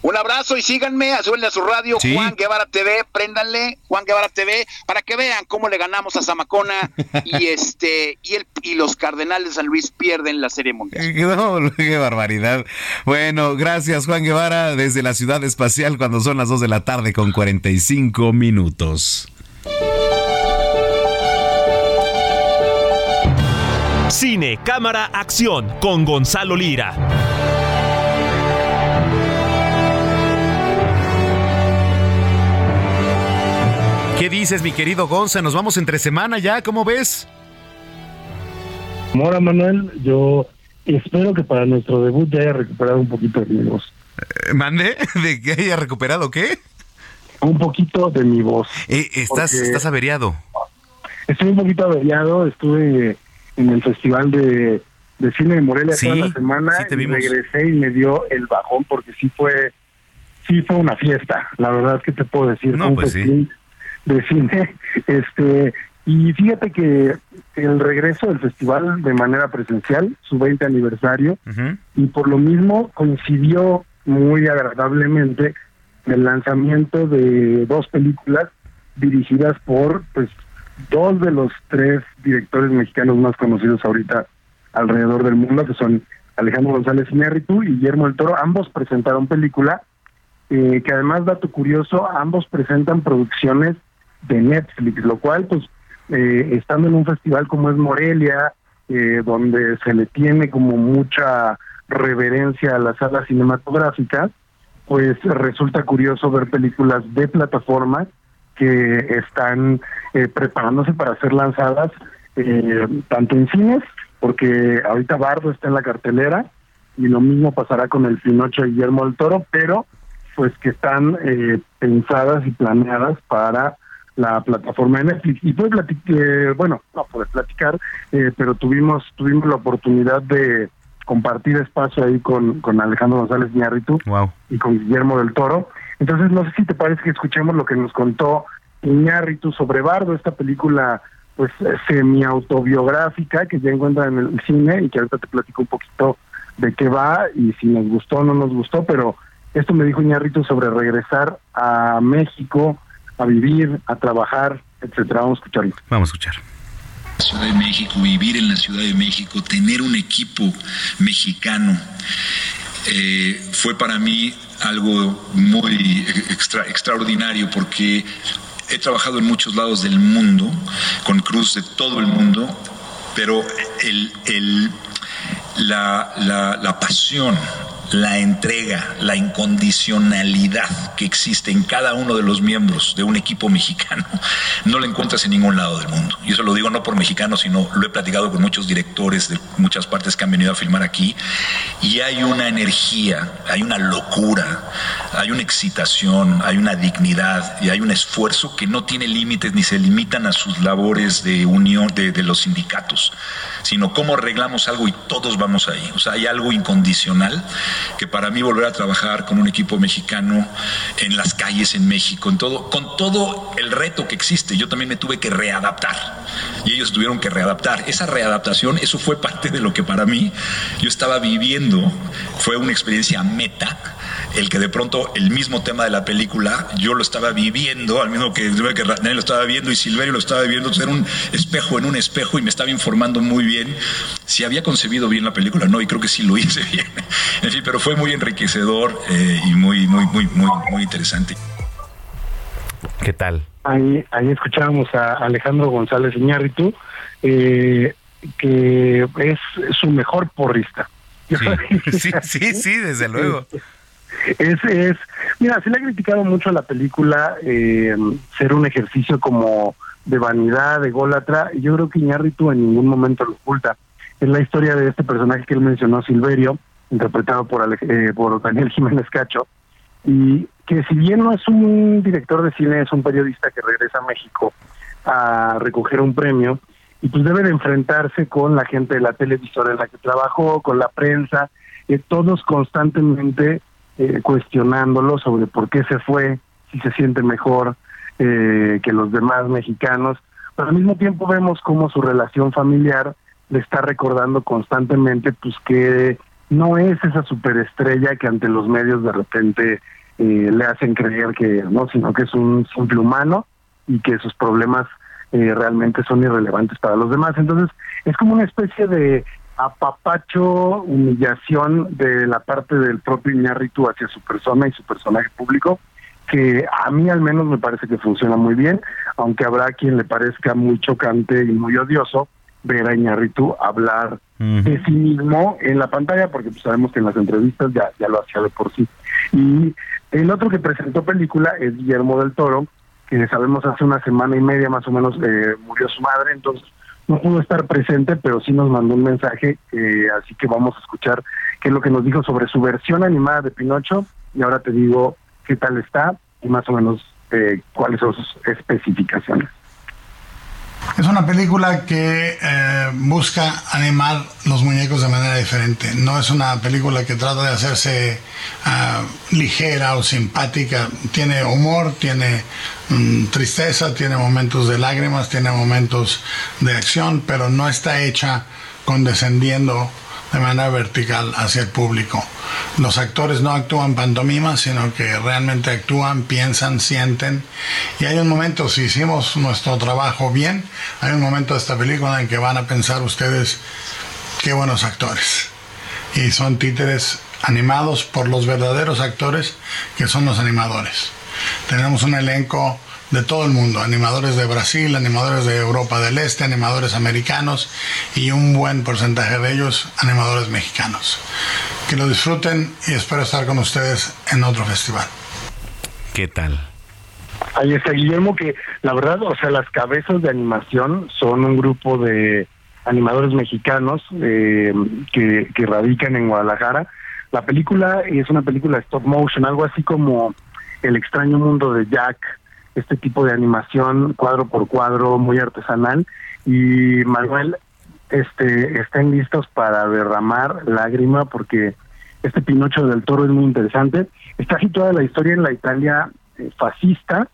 Un abrazo y síganme, súbenle a su radio, Juan Guevara TV, préndanle, Juan Guevara TV, para que vean cómo le ganamos a Zamacona y este y el y los Cardenales de San Luis pierden la Serie Mundial. qué barbaridad. Bueno, gracias Juan Guevara desde la Ciudad Espacial cuando son las 2 de la tarde con 45 minutos. Cine, cámara, acción con Gonzalo Lira. ¿Qué dices, mi querido Gonza? Nos vamos entre semana ya, ¿cómo ves? Mora Manuel, yo espero que para nuestro debut ya haya recuperado un poquito de mi voz. Eh, ¿Mande? ¿De que haya recuperado qué? Un poquito de mi voz. Eh, ¿estás, ¿Estás averiado? Estoy un poquito averiado, estuve en el Festival de, Cine de Morelia toda la semana y regresé y me dio el bajón porque sí fue sí fue una fiesta, la verdad que te puedo decir, no, pues de cine, este y fíjate que el regreso del festival de manera presencial, su 20 aniversario, y por lo mismo coincidió muy agradablemente el lanzamiento de dos películas dirigidas por pues dos de los tres directores mexicanos más conocidos ahorita alrededor del mundo, que son Alejandro González Iñárritu y Guillermo del Toro. Ambos presentaron película, eh, que además, dato curioso, ambos presentan producciones de Netflix, lo cual, pues, eh, estando en un festival como es Morelia, eh, donde se le tiene como mucha reverencia a las salas cinematográficas, pues resulta curioso ver películas de plataforma que están eh, preparándose para ser lanzadas eh, tanto en cines, porque ahorita Bardo está en la cartelera, y lo mismo pasará con el Pinocho de Guillermo del Toro, pero pues que están eh, pensadas y planeadas para la plataforma de Netflix. Y platicar, bueno, no puedes platicar, pero tuvimos tuvimos la oportunidad de compartir espacio ahí con, con Alejandro González Ñarritu y con Guillermo del Toro. Entonces, no sé si te parece que escuchemos lo que nos contó Iñárritu sobre Bardo, esta película pues semi-autobiográfica que ya encuentra en el cine y que ahorita te platico un poquito de qué va y si nos gustó o no nos gustó, pero esto me dijo Iñárritu sobre regresar a México, a vivir, a trabajar, etcétera. Vamos a escucharlo. Vamos a escuchar. Ciudad de México, vivir en la Ciudad de México, tener un equipo mexicano, eh, fue para mí algo muy extraordinario porque he trabajado en muchos lados del mundo, con cruz de todo el mundo, pero el, la, la, la pasión la entrega, la incondicionalidad que existe en cada uno de los miembros de un equipo mexicano, no la encuentras en ningún lado del mundo. Y eso lo digo no por mexicanos, sino lo he platicado con muchos directores de muchas partes que han venido a filmar aquí. Y hay una energía, hay una locura, hay una excitación, hay una dignidad y hay un esfuerzo que no tiene límites ni se limitan a sus labores de unión de, de los sindicatos, sino cómo arreglamos algo y todos vamos ahí. O sea, hay algo incondicional que para mí volver a trabajar con un equipo mexicano en las calles en México, en todo, con todo el reto que existe, yo también me tuve que readaptar y ellos tuvieron que readaptar. Esa readaptación, eso fue parte de lo que para mí yo estaba viviendo, fue una experiencia meta el que de pronto el mismo tema de la película yo lo estaba viviendo, al mismo que, que lo estaba viendo y Silverio lo estaba viendo, era un espejo en un espejo y me estaba informando muy bien si había concebido bien la película, no, y creo que sí lo hice bien. En fin, pero fue muy enriquecedor eh, y muy, muy, muy, muy, muy interesante. ¿Qué tal? Ahí, ahí escuchábamos a Alejandro González Iñárritu, eh, que es su mejor porrista. Sí, sí, sí, desde luego. Es, es, mira, se le ha criticado mucho a la película eh, ser un ejercicio como de vanidad, de gólatra, y yo creo que Iñárritu en ningún momento lo oculta. Es la historia de este personaje que él mencionó, Silverio, interpretado por, eh, por Daniel Jiménez Cacho, y que si bien no es un director de cine, es un periodista que regresa a México a recoger un premio, y pues debe de enfrentarse con la gente de la televisora en la que trabajó, con la prensa, eh, todos constantemente eh, cuestionándolo sobre por qué se fue, si se siente mejor eh, que los demás mexicanos. Pero al mismo tiempo vemos cómo su relación familiar le está recordando constantemente pues que no es esa superestrella que ante los medios de repente eh, le hacen creer que no, sino que es un simple humano y que sus problemas eh, realmente son irrelevantes para los demás. Entonces es como una especie de apapacho, humillación de la parte del propio Iñárritu hacia su persona y su personaje público, que a mí al menos me parece que funciona muy bien, aunque habrá quien le parezca muy chocante y muy odioso ver a Iñárritu hablar de sí mismo en la pantalla, porque pues sabemos que en las entrevistas ya, ya lo hacía de por sí. Y el otro que presentó película es Guillermo del Toro, que sabemos hace una semana y media más o menos eh, murió su madre, entonces no pudo estar presente, pero sí nos mandó un mensaje, eh, así que vamos a escuchar qué es lo que nos dijo sobre su versión animada de Pinocho, y ahora te digo qué tal está y más o menos eh, cuáles son sus especificaciones. Es una película que eh, busca animar los muñecos de manera diferente. No es una película que trata de hacerse ah, ligera o simpática. Tiene humor, tiene mm, tristeza, tiene momentos de lágrimas, tiene momentos de acción, pero no está hecha condescendiendo de manera vertical hacia el público. Los actores no actúan pantomima, sino que realmente actúan, piensan, sienten. Y hay un momento, si hicimos nuestro trabajo bien, hay un momento de esta película en que van a pensar ustedes qué buenos actores. Y son títeres animados por los verdaderos actores que son los animadores. Tenemos un elenco de todo el mundo, animadores de Brasil, animadores de Europa del Este, animadores americanos y un buen porcentaje de ellos animadores mexicanos. Que lo disfruten y espero estar con ustedes en otro festival. ¿Qué tal? Ahí está Guillermo, que la verdad, o sea, las cabezas de animación son un grupo de animadores mexicanos eh, que, que radican en Guadalajara. La película es una película stop motion, algo así como El extraño mundo de Jack, este tipo de animación cuadro por cuadro muy artesanal y Manuel este estén listos para derramar lágrima porque este Pinocho del Toro es muy interesante. Está situada la historia en la Italia eh, fascista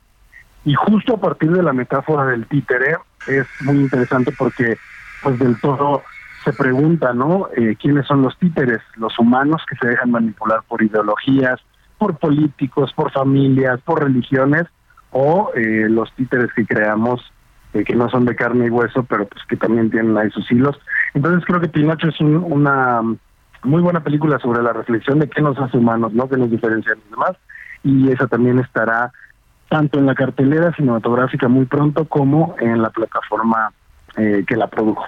y justo a partir de la metáfora del títere es muy interesante porque pues del Toro se pregunta, ¿no? Eh, ¿Quiénes son los títeres? Los humanos que se dejan manipular por ideologías, por políticos, por familias, por religiones o eh, los títeres que creamos eh, que no son de carne y hueso, pero pues que también tienen ahí sus hilos. Entonces creo que Pinocho es una muy buena película sobre la reflexión de qué nos hace humanos, ¿no? Que nos diferencia de los demás. Y esa también estará tanto en la cartelera cinematográfica muy pronto como en la plataforma eh, que la produjo.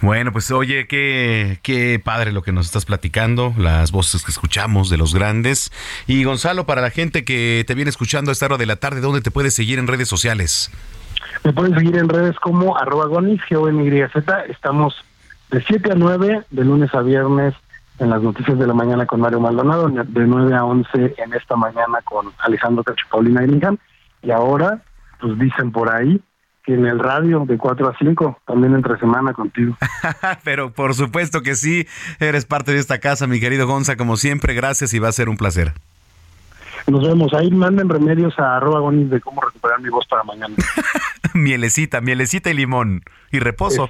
Bueno, pues oye, qué, qué padre lo que nos estás platicando, las voces que escuchamos de los grandes. Y Gonzalo, para la gente que te viene escuchando a esta hora de la tarde, ¿dónde te puedes seguir en redes sociales? Me pueden seguir en redes como arroba gonis, z Estamos de 7 a 9, de lunes a viernes, en las noticias de la mañana con Mario Maldonado, de 9 a 11 en esta mañana con Alejandro Cacho Paulina. Y ahora, pues dicen por ahí, que en el radio de 4 a 5, también entre semana contigo. Pero por supuesto que sí, eres parte de esta casa, mi querido Gonza, como siempre, gracias y va a ser un placer. Nos vemos. Ahí manden remedios a arroba gonis de cómo recuperar mi voz para mañana. mielecita, mielecita y limón. Y reposo.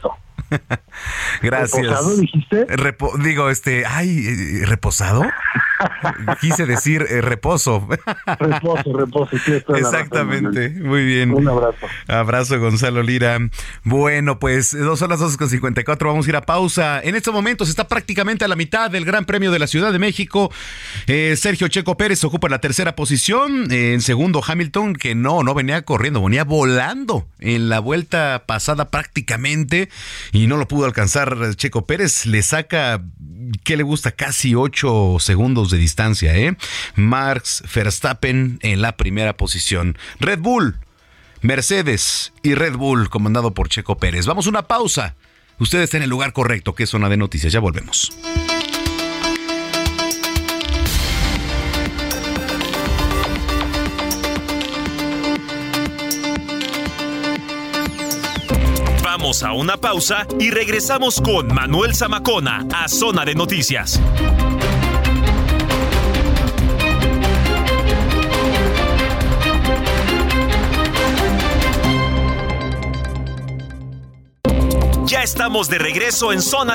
Gracias. ¿Reposado dijiste? digo, este, ay, eh, ¿reposado? Quise decir eh, reposo. reposo, reposo. Exactamente. Muy bien. Un abrazo. Abrazo, Gonzalo Lira. Bueno, pues dos son las 12.54. Vamos a ir a pausa. En estos momentos está prácticamente a la mitad del Gran Premio de la Ciudad de México. Eh, Sergio Checo Pérez ocupa la tercera posición. en segundo, Hamilton, que no, no venía corriendo, venía volando en la vuelta pasada prácticamente y no lo pudo alcanzar Checo Pérez. Le saca, ¿qué le gusta? Casi 8 segundos de distancia, ¿eh? Marx Verstappen en la primera posición. Red Bull, Mercedes y Red Bull, comandado por Checo Pérez. Vamos a una pausa. Usted está en el lugar correcto, que es zona de noticias. Ya volvemos. Vamos a una pausa y regresamos con Manuel Zamacona a Zona de Noticias. Ya estamos de regreso en Zona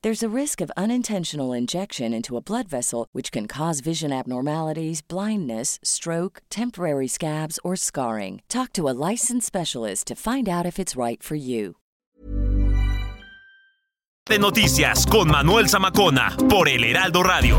There's a risk of unintentional injection into a blood vessel, which can cause vision abnormalities, blindness, stroke, temporary scabs, or scarring. Talk to a licensed specialist to find out if it's right for you. De noticias con Manuel Zamacona por El Heraldo Radio.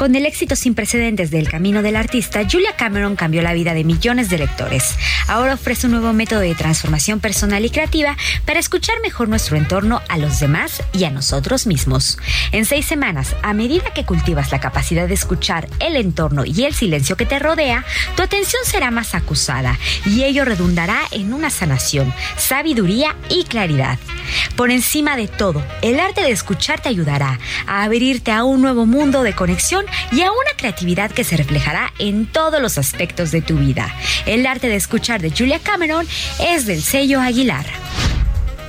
Con el éxito sin precedentes del camino del artista, Julia Cameron cambió la vida de millones de lectores. Ahora ofrece un nuevo método de transformación personal y creativa para escuchar mejor nuestro entorno a los demás y a nosotros mismos. En seis semanas, a medida que cultivas la capacidad de escuchar el entorno y el silencio que te rodea, tu atención será más acusada y ello redundará en una sanación, sabiduría y claridad. Por encima de todo, el arte de escuchar te ayudará a abrirte a un nuevo mundo de conexión y a una creatividad que se reflejará en todos los aspectos de tu vida. El arte de escuchar de Julia Cameron es del sello Aguilar.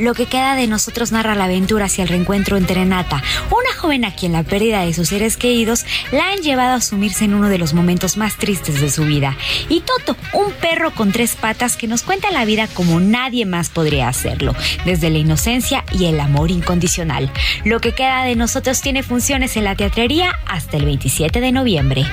Lo que queda de nosotros narra la aventura hacia el reencuentro entre Renata, una joven a quien la pérdida de sus seres queridos la han llevado a sumirse en uno de los momentos más tristes de su vida, y Toto, un perro con tres patas que nos cuenta la vida como nadie más podría hacerlo, desde la inocencia y el amor incondicional. Lo que queda de nosotros tiene funciones en la teatrería hasta el 27 de noviembre.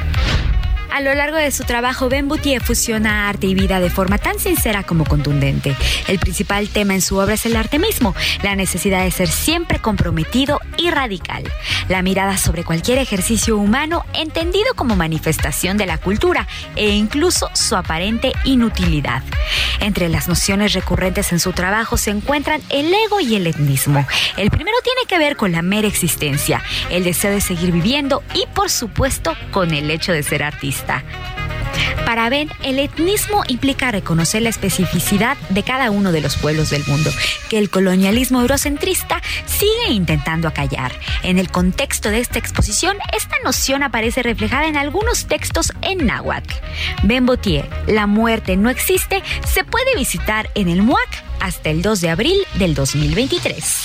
A lo largo de su trabajo, Ben Boutier fusiona arte y vida de forma tan sincera como contundente. El principal tema en su obra es el arte mismo, la necesidad de ser siempre comprometido y radical. La mirada sobre cualquier ejercicio humano entendido como manifestación de la cultura e incluso su aparente inutilidad. Entre las nociones recurrentes en su trabajo se encuentran el ego y el etnismo. El primero tiene que ver con la mera existencia, el deseo de seguir viviendo y por supuesto con el hecho de ser artista. Para Ben, el etnismo implica reconocer la especificidad de cada uno de los pueblos del mundo, que el colonialismo eurocentrista sigue intentando acallar. En el contexto de esta exposición, esta noción aparece reflejada en algunos textos en náhuatl. Ben Botier, La muerte no existe, se puede visitar en el MUAC hasta el 2 de abril del 2023.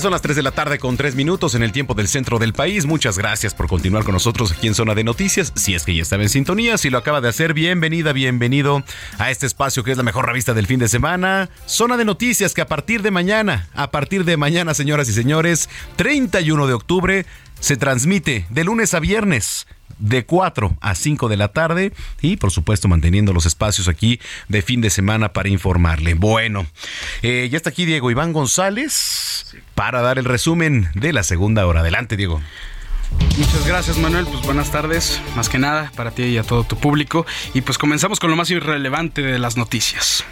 Son las 3 de la tarde con 3 minutos en el tiempo del centro del país. Muchas gracias por continuar con nosotros aquí en Zona de Noticias. Si es que ya estaba en sintonía, si lo acaba de hacer, bienvenida, bienvenido a este espacio que es la mejor revista del fin de semana. Zona de Noticias que a partir de mañana, a partir de mañana, señoras y señores, 31 de octubre, se transmite de lunes a viernes de 4 a 5 de la tarde y por supuesto manteniendo los espacios aquí de fin de semana para informarle. Bueno, eh, ya está aquí Diego Iván González para dar el resumen de la segunda hora. Adelante Diego. Muchas gracias Manuel, pues buenas tardes, más que nada para ti y a todo tu público y pues comenzamos con lo más irrelevante de las noticias.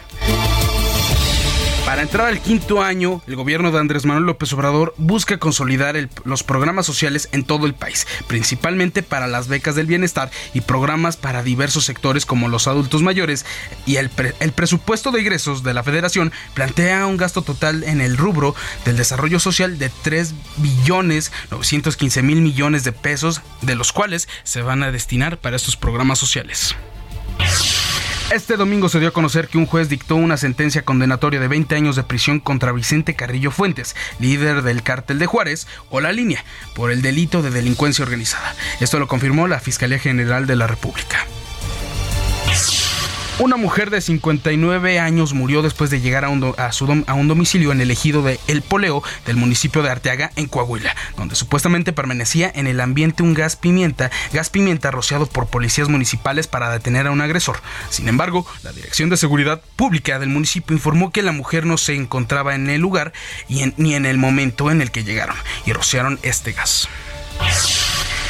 Para entrar al quinto año, el gobierno de Andrés Manuel López Obrador busca consolidar los programas sociales en todo el país, principalmente para las becas del bienestar y programas para diversos sectores como los adultos mayores. Y el, el presupuesto de ingresos de la federación plantea un gasto total en el rubro del desarrollo social de 3 billones 915 mil millones de pesos, de los cuales se van a destinar para estos programas sociales. Este domingo se dio a conocer que un juez dictó una sentencia condenatoria de 20 años de prisión contra Vicente Carrillo Fuentes, líder del cártel de Juárez o La Línea, por el delito de delincuencia organizada. Esto lo confirmó la Fiscalía General de la República. Una mujer de 59 años murió después de llegar a un, domicilio en el ejido de El Poleo del municipio de Arteaga, en Coahuila, donde supuestamente permanecía en el ambiente un gas pimienta, gas pimienta rociado por policías municipales para detener a un agresor. Sin embargo, la Dirección de Seguridad Pública del municipio informó que la mujer no se encontraba en el lugar y ni en el momento en el que llegaron y rociaron este gas.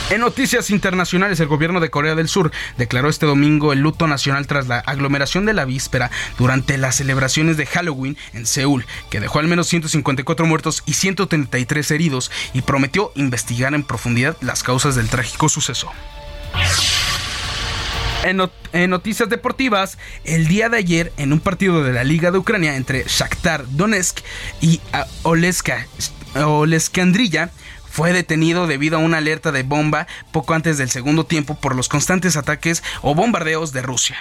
En noticias internacionales, el gobierno de Corea del Sur declaró este domingo el luto nacional tras la aglomeración de la víspera durante las celebraciones de Halloween en Seúl, que dejó al menos 154 muertos y 133 heridos y prometió investigar en profundidad las causas del trágico suceso. En, noticias deportivas, el día de ayer, en un partido de la Liga de Ucrania entre Shakhtar Donetsk y ah, Oleska, Oleskandrilla, fue detenido debido a una alerta de bomba poco antes del segundo tiempo por los constantes ataques o bombardeos de Rusia.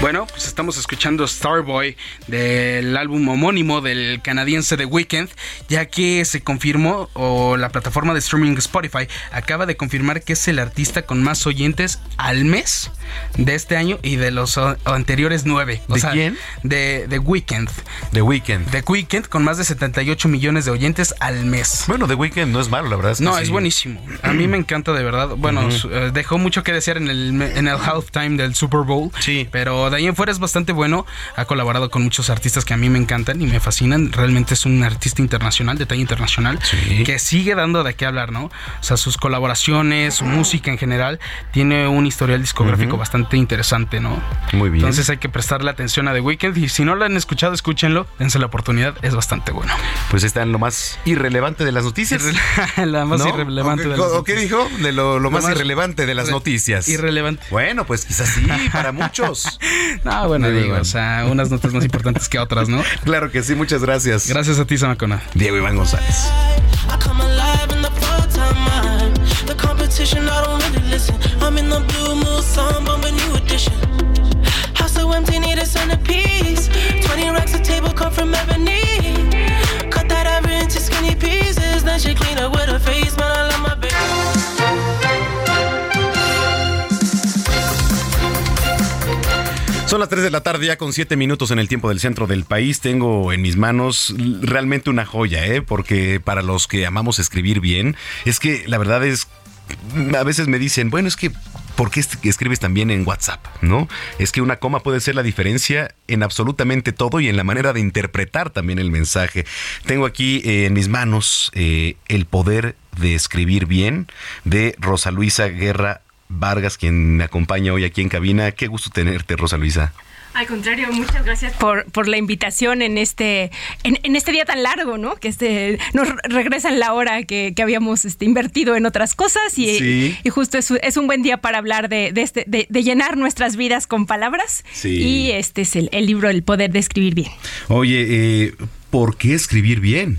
Bueno, pues estamos escuchando Starboy del álbum homónimo del canadiense The Weeknd, ya que se confirmó, o la plataforma de streaming Spotify acaba de confirmar que es el artista con más oyentes al mes de este año y de los anteriores nueve. ¿De quién? De The Weeknd. The Weeknd. The Weeknd con más de 78 millones de oyentes al mes. Bueno, The Weeknd no es malo, la verdad. no, es buenísimo. A mí me encanta de verdad. Bueno, eh, dejó mucho que desear en el, en el halftime del Super Bowl. Sí. Pero de ahí en fuera es bastante bueno. Ha colaborado con muchos artistas que a mí me encantan y me fascinan. Realmente es un artista internacional, de talla internacional, que sigue dando de qué hablar, ¿no? O sea, sus colaboraciones, su música en general, tiene un historial discográfico bastante interesante, ¿no? Muy bien. Entonces hay que prestarle atención a The Weeknd y si no lo han escuchado, escúchenlo, dense la oportunidad, es bastante bueno. Pues está en lo más irrelevante de las noticias. la más irrelevante de las noticias. ¿Qué dijo? De lo, más, irrelevante de las noticias. Irrelevante. Bueno, pues quizás sí, para muchos. no, bueno, digo, o sea, unas notas más importantes que otras, ¿no? Claro que sí, muchas gracias. Gracias a ti, Samacona. Diego Iván González. Son las 3 de la tarde ya con 7 minutos en el tiempo del centro del país. Tengo en mis manos realmente una joya, ¿eh? porque para los que amamos escribir bien, es que la verdad es, a veces me dicen, bueno, es que ¿por qué escribes también en WhatsApp? ¿No? Es que una coma puede ser la diferencia en absolutamente todo y en la manera de interpretar también el mensaje. Tengo aquí eh, en mis manos eh, El poder de escribir bien de Rosa Luisa Guerra Vargas, quien me acompaña hoy aquí en cabina. Qué gusto tenerte, Rosa Luisa. Al contrario, muchas gracias por, por la invitación en este, en, este día tan largo, ¿no? Que este, nos regresan la hora que, habíamos este, invertido en otras cosas y, y justo es, es, un buen día para hablar de, de, este, de, llenar nuestras vidas con palabras. Y este es el, el, libro El Poder de Escribir Bien. Oye, eh, ¿por qué escribir bien?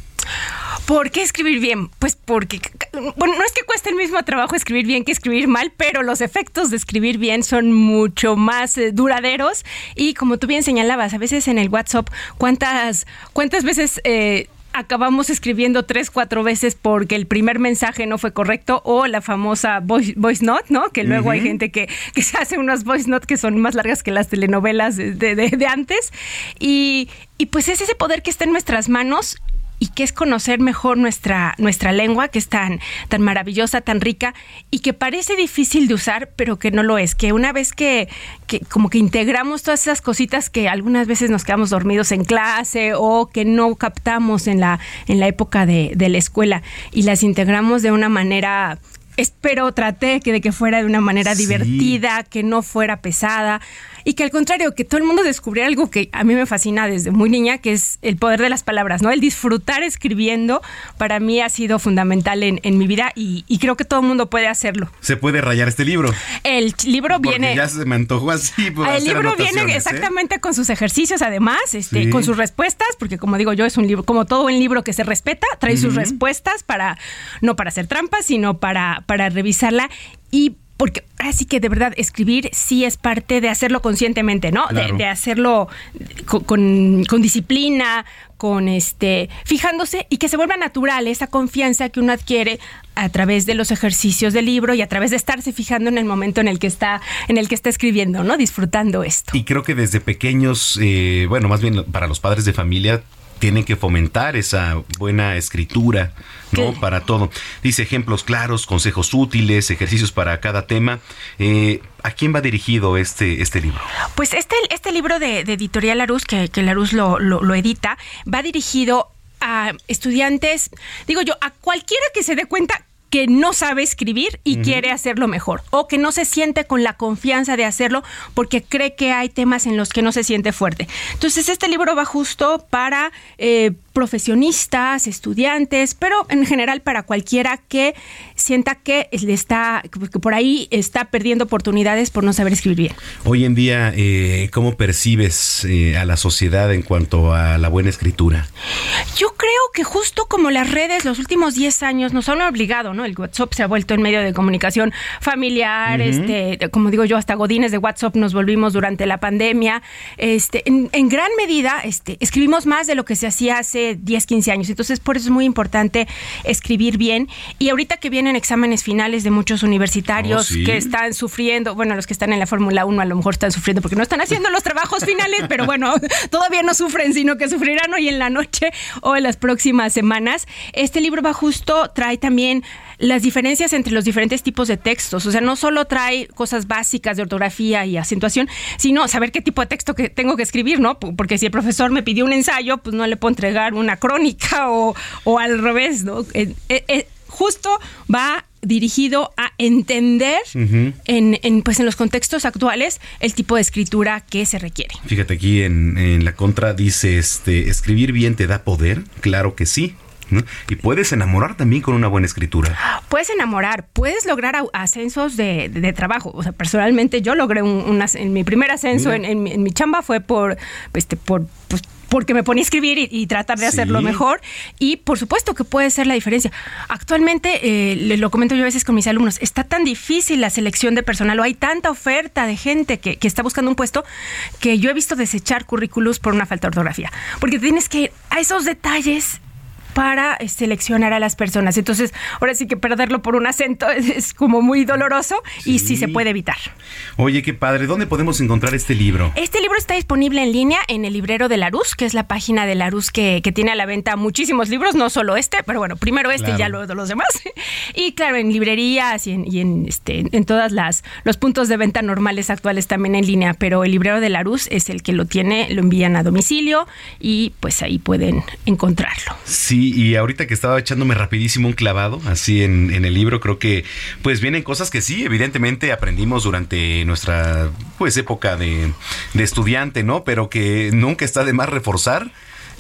¿Por qué escribir bien? Pues porque, bueno, no es que cueste el mismo trabajo escribir bien que escribir mal, pero los efectos de escribir bien son mucho más eh, duraderos y como tú bien señalabas, a veces en el WhatsApp, ¿cuántas, cuántas veces... Eh, acabamos escribiendo tres, cuatro veces porque el primer mensaje no fue correcto o la famosa voice, note, ¿no? Que luego hay gente que, que, se hace unas voice note que son más largas que las telenovelas de, de, de antes. Y, y, pues es ese poder que está en nuestras manos y que es conocer mejor nuestra, nuestra lengua, que es tan, tan maravillosa, tan rica, y que parece difícil de usar, pero que no lo es. Que una vez que, que como que integramos todas esas cositas que algunas veces nos quedamos dormidos en clase o que no captamos en la, en la época de, de la escuela y las integramos de una manera espero traté que de que fuera de una manera divertida, que no fuera pesada y que al contrario, que todo el mundo descubriera algo que a mí me fascina desde muy niña, que es el poder de las palabras, ¿no? El disfrutar escribiendo para mí ha sido fundamental en, mi vida y, creo que todo el mundo puede hacerlo. ¿Se puede rayar este libro? El libro Porque viene... Ya se me antojó así. el libro viene ¿eh? exactamente con sus ejercicios además, este, con sus respuestas, porque como digo yo, es un libro, como todo un libro que se respeta, trae sus respuestas para, no para hacer trampas, sino para, para revisarla y porque así que de verdad escribir sí es parte de hacerlo conscientemente, ¿no? De, hacerlo con, disciplina, con este, fijándose y que se vuelva natural esa confianza que uno adquiere a través de los ejercicios del libro y a través de estarse fijando en el momento en el que está, en el que está escribiendo, ¿no? Disfrutando esto. Y creo que desde pequeños, eh, bueno, más bien para los padres de familia, tienen que fomentar esa buena escritura, ¿no? Para todo. Dice ejemplos claros, consejos útiles, ejercicios para cada tema. Eh, ¿A quién va dirigido este, este libro? Pues este, este libro de, Editorial Larus, que, que Larus lo, lo edita, va dirigido a estudiantes, digo yo, a cualquiera que se dé cuenta que no sabe escribir y quiere hacerlo mejor o que no se siente con la confianza de hacerlo porque cree que hay temas en los que no se siente fuerte. Entonces este libro va justo para eh, profesionistas, estudiantes, pero en general para cualquiera que sienta que le está que por ahí está perdiendo oportunidades por no saber escribir bien. Hoy en día, eh, ¿cómo percibes eh, a la sociedad en cuanto a la buena escritura? Yo creo que justo como las redes los últimos 10 años nos han obligado, ¿no? El WhatsApp se ha vuelto en medio de comunicación familiar, este, como digo yo, hasta godines de WhatsApp nos volvimos durante la pandemia. Este, en, en gran medida, este, escribimos más de lo que se hacía hace 10, 15 años. Entonces, por eso es muy importante escribir bien. Y ahorita que vienen exámenes finales de muchos universitarios oh, que están sufriendo, bueno, los que están en la Fórmula 1 a lo mejor están sufriendo porque no están haciendo los trabajos finales, pero bueno, todavía no sufren, sino que sufrirán hoy en la noche o en las próximas semanas. Este libro va justo, trae también las diferencias entre los diferentes tipos de textos. O sea, no solo trae cosas básicas de ortografía y acentuación, sino saber qué tipo de texto que tengo que escribir, ¿no? Porque si el profesor me pidió un ensayo, pues no le puedo entregar una crónica o, al revés, ¿no? Eh, eh, eh, justo va dirigido a entender en, pues en los contextos actuales el tipo de escritura que se requiere. Fíjate aquí en, en la contra dice este escribir bien te da poder, claro que sí, Y puedes enamorar también con una buena escritura. Puedes enamorar, puedes lograr ascensos de, trabajo. O sea, personalmente yo logré un, en mi primer ascenso en, mi chamba fue por, este, por pues, porque me ponía a escribir y, tratar de hacerlo mejor. Y por supuesto que puede ser la diferencia. Actualmente, eh, lo comento yo a veces con mis alumnos, está tan difícil la selección de personal o hay tanta oferta de gente que, que está buscando un puesto que yo he visto desechar currículos por una falta de ortografía. Porque tienes que ir a esos detalles para eh, seleccionar a las personas. Entonces, ahora sí que perderlo por un acento es, como muy doloroso y sí se puede evitar. Oye, qué padre. ¿Dónde podemos encontrar este libro? Este libro está disponible en línea en el librero de Larus, que es la página de Larus que, que tiene a la venta muchísimos libros, no solo este, pero bueno, primero este y ya luego los demás. Y claro, en librerías y en, y en, este, en todas las los puntos de venta normales actuales también en línea, pero el librero de Larus es el que lo tiene, lo envían a domicilio y pues ahí pueden encontrarlo. Sí, y ahorita que estaba echándome rapidísimo un clavado, así en, en, el libro, creo que pues vienen cosas que sí, evidentemente aprendimos durante nuestra pues época de, de estudiante, ¿no? Pero que nunca está de más reforzar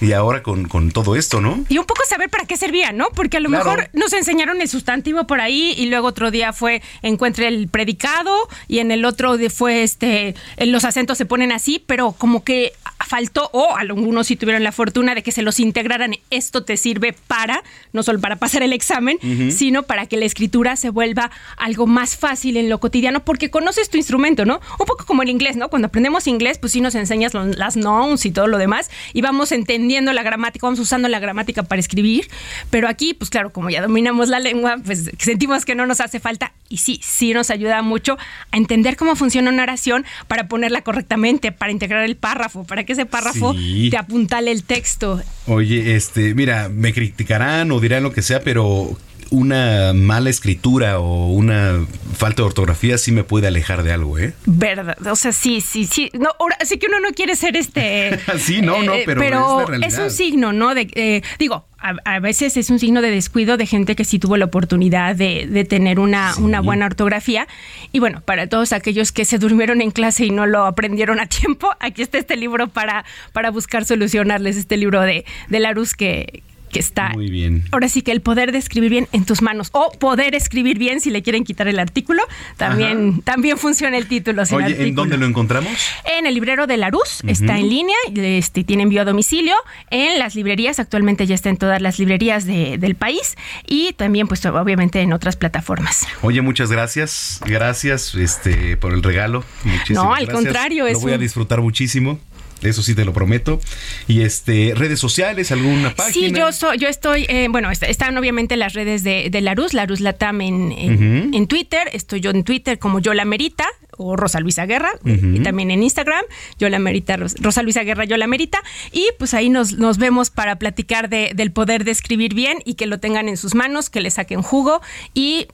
y ahora con, con, todo esto, ¿no? Y un poco saber para qué servía, ¿no? Porque a lo mejor nos enseñaron el sustantivo por ahí y luego otro día fue encuentre el predicado y en el otro fue este los acentos se ponen así, pero como que faltó o algunos sí tuvieron la fortuna de que se los integraran. Esto te sirve para no solo para pasar el examen, sino para que la escritura se vuelva algo más fácil en lo cotidiano porque conoces tu instrumento, ¿no? Un poco como el inglés, ¿no? Cuando aprendemos inglés, pues sí nos enseñas las nouns y todo lo demás y vamos entendiendo la gramática, vamos usando la gramática para escribir, pero aquí, pues claro, como ya dominamos la lengua, pues sentimos que no nos hace falta y sí, sí nos ayuda mucho a entender cómo funciona una oración para ponerla correctamente, para integrar el párrafo, para que ese párrafo te apuntale el texto. Oye, este, mira, me criticarán o dirán lo que sea, pero una mala escritura o una falta de ortografía sí me puede alejar de algo, ¿eh? Verdad, o sea, sí, sí, sí. No, ahora sí que uno no quiere ser este. sí, no, no, eh, pero, es, un signo, ¿no? De, eh, digo, a, veces es un signo de descuido de gente que sí tuvo la oportunidad de, tener una, una, buena ortografía. Y bueno, para todos aquellos que se durmieron en clase y no lo aprendieron a tiempo, aquí está este libro para, para buscar solucionarles, este libro de, de Larus que, que está. Muy bien. Ahora sí que el poder de escribir bien en tus manos o poder escribir bien si le quieren quitar el artículo, también, también funciona el título. Oye, ¿en dónde lo encontramos? En el librero de Larus, está en línea, este, tiene envío a domicilio. En las librerías, actualmente ya está en todas las librerías del país y también, pues obviamente en otras plataformas. Oye, muchas gracias. Gracias este, por el regalo. Muchísimas no, al contrario. Lo voy a disfrutar muchísimo. Eso sí te lo prometo. Y este, redes sociales, alguna página. Sí, yo soy, yo estoy, eh, bueno, están obviamente las redes de, de Larus, Larus Latam en, en, Twitter. Estoy yo en Twitter como Yo la Merita o Rosa Luisa Guerra. Y también en Instagram, Yo la Merita, Rosa Luisa Guerra, Yo la Merita. Y pues ahí nos, nos vemos para platicar de, del poder de escribir bien y que lo tengan en sus manos, que le saquen jugo y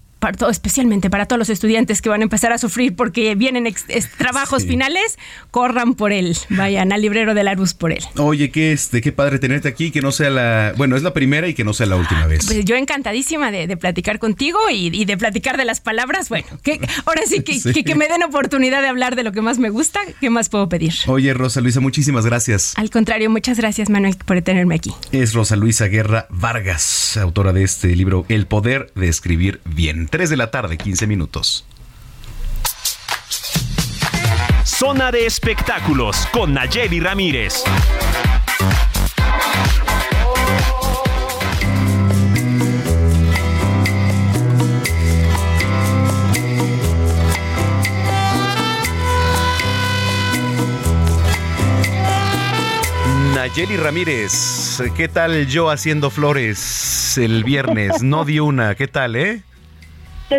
especialmente para todos los estudiantes que van a empezar a sufrir porque vienen trabajos finales, corran por él, vayan al librero de la luz por él. Oye, qué, este, qué padre tenerte aquí, que no sea la, bueno, es la primera y que no sea la última vez. Pues yo encantadísima de, platicar contigo y, de platicar de las palabras, bueno, que ahora sí que, que, me den oportunidad de hablar de lo que más me gusta, ¿qué más puedo pedir? Oye, Rosa Luisa, muchísimas gracias. Al contrario, muchas gracias, Manuel, por tenerme aquí. Es Rosa Luisa Guerra Vargas, autora de este libro El poder de escribir bien. 3 de la tarde, 15 minutos. Zona de espectáculos con Nayeli Ramírez. Nayeli Ramírez, ¿qué tal yo haciendo flores el viernes? No di una, ¿qué tal, eh?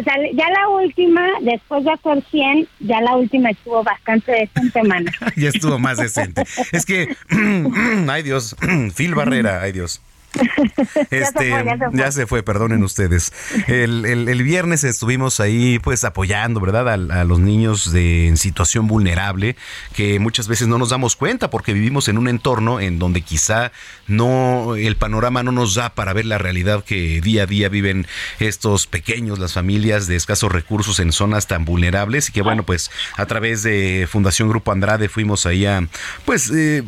Ya la última, después de hacer 100, ya la última estuvo bastante decente, mano. ya estuvo más decente. Es que, ay Dios, Phil Barrera, ay Dios. Este, ya, se fue, perdonen ustedes. El, viernes estuvimos ahí pues apoyando, ¿verdad? A, los niños de, en situación vulnerable que muchas veces no nos damos cuenta porque vivimos en un entorno en donde quizá no, el panorama no nos da para ver la realidad que día a día viven estos pequeños, las familias de escasos recursos en zonas tan vulnerables y que bueno, pues a través de Fundación Grupo Andrade fuimos ahí a pues eh,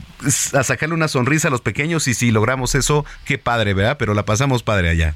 a sacarle una sonrisa a los pequeños y si logramos eso, que qué padre, ¿verdad? Pero la pasamos padre allá.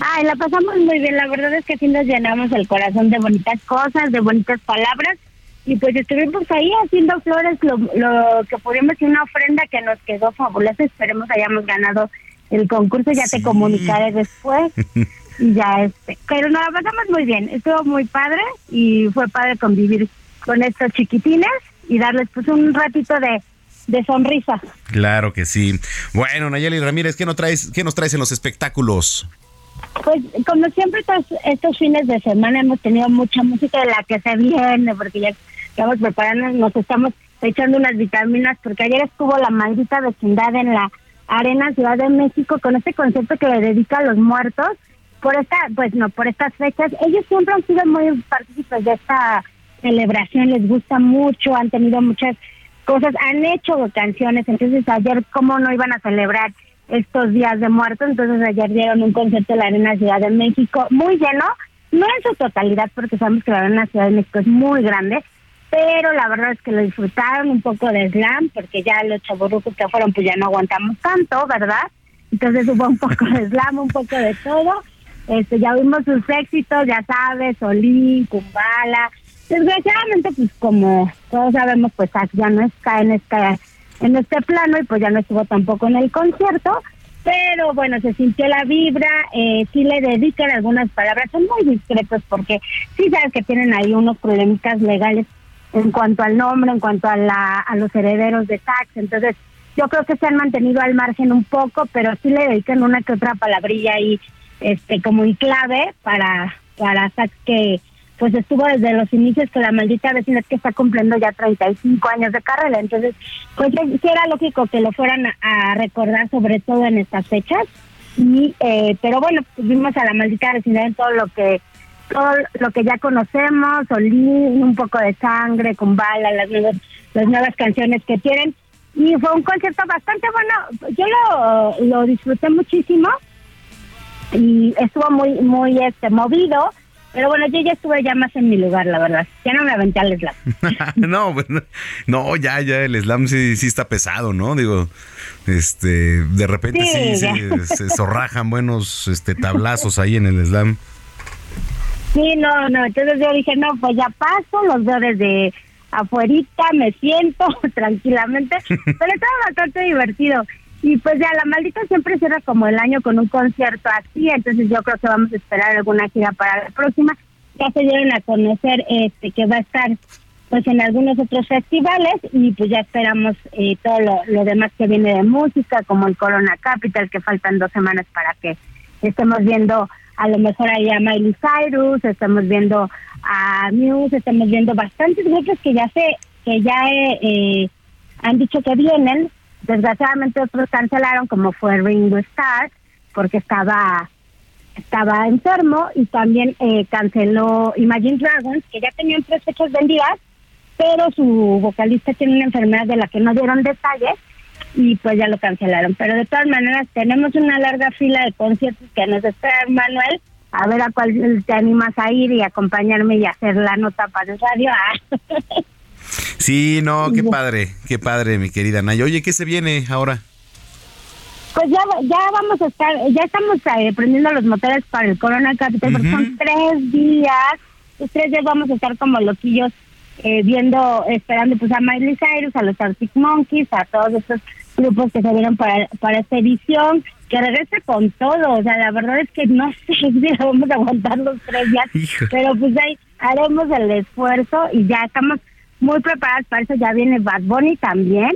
Ay, la pasamos muy bien. La verdad es que sí nos llenamos el corazón de bonitas cosas, de bonitas palabras. Y pues estuvimos ahí haciendo flores, lo, lo que pudimos y una ofrenda que nos quedó fabulosa. Esperemos hayamos ganado el concurso. Ya te comunicaré después. y ya este. Pero nos la pasamos muy bien. Estuvo muy padre y fue padre convivir con estos chiquitines y darles pues un ratito de, de sonrisa. Claro que sí. Bueno, Nayeli Ramírez, ¿qué nos traes, qué nos traes en los espectáculos? Pues como siempre estos, estos fines de semana hemos tenido mucha música de la que se viene, porque ya estamos preparando, nos estamos echando unas vitaminas, porque ayer estuvo la maldita vecindad en la Arena Ciudad de México con este concierto que le dedica a los muertos. Por esta, pues no, por estas fechas, ellos siempre han sido muy partícipes de esta celebración, les gusta mucho, han tenido muchas cosas, han hecho canciones, entonces ayer cómo no iban a celebrar estos días de muertos, entonces ayer dieron un concierto en la Arena Ciudad de México muy lleno, no en su totalidad porque sabemos que la Arena Ciudad de México es muy grande, pero la verdad es que lo disfrutaron un poco de slam porque ya los chaburrucos que fueron pues ya no aguantamos tanto, ¿verdad? Entonces hubo un poco de slam, un poco de todo. Este, ya vimos sus éxitos, ya sabes, Solín, Kumbala, Desgraciadamente, pues como todos sabemos, pues ya no está en este, en este plano y pues ya no estuvo tampoco en el concierto, pero bueno, se sintió la vibra, eh, sí le dedican algunas palabras, son muy discretos porque sí sabes que tienen ahí unos problemas legales en cuanto al nombre, en cuanto a, la, a los herederos de tax, entonces yo creo que se han mantenido al margen un poco, pero sí le dedican una que otra palabrilla ahí, este, como y clave para, para tax que pues estuvo desde los inicios que la maldita vecina es que está cumpliendo ya 35 años de carrera, entonces pues sí era lógico que lo fueran a, recordar sobre todo en estas fechas y eh, pero bueno vimos a la maldita vecindad en todo lo que todo lo que ya conocemos, Olín, un poco de sangre, con bala, las nuevas, las nuevas canciones que tienen. Y fue un concierto bastante bueno. Yo lo, lo disfruté muchísimo y estuvo muy, muy este movido. Pero bueno, yo ya estuve ya más en mi lugar, la verdad. Ya no me aventé al slam. no, no, ya, ya, el slam sí, sí está pesado, ¿no? Digo, este, de repente sí, se, zorrajan buenos este, tablazos ahí en el slam. Sí, no, no, entonces yo dije, no, pues ya paso, los veo desde afuerita, me siento tranquilamente, pero estaba bastante divertido. Y pues ya la maldita siempre cierra como el año con un concierto así, entonces yo creo que vamos a esperar alguna gira para la próxima. Ya se dieron a conocer este que va a estar pues en algunos otros festivales y pues ya esperamos eh, todo lo, demás que viene de música, como el Corona Capital, que faltan dos semanas para que estemos viendo a lo mejor ahí a Miley Cyrus, estamos viendo a Muse, estamos viendo bastantes grupos que ya se, que ya eh, han dicho que vienen, Desgraciadamente otros cancelaron, como fue Ringo Starr, porque estaba estaba enfermo y también eh, canceló Imagine Dragons, que ya tenían tres fechas vendidas, pero su vocalista tiene una enfermedad de la que no dieron detalles y pues ya lo cancelaron. Pero de todas maneras tenemos una larga fila de conciertos que nos espera Manuel, a ver a cuál te animas a ir y acompañarme y hacer la nota para el radio. Sí, no, qué padre, qué padre, mi querida Naya. Oye, ¿qué se viene ahora? Pues ya, ya vamos a estar, ya estamos eh, prendiendo los motores para el Corona Capital, porque son tres días, los tres días vamos a estar como loquillos eh, viendo, esperando pues a Miley Cyrus, a los Arctic Monkeys, a todos estos grupos que se vieron para, para esta edición, que regrese con todo, o sea, la verdad es que no sé si vamos a aguantar los tres días, pero pues ahí haremos el esfuerzo y ya estamos muy preparadas para eso. Ya viene Bad Bunny también,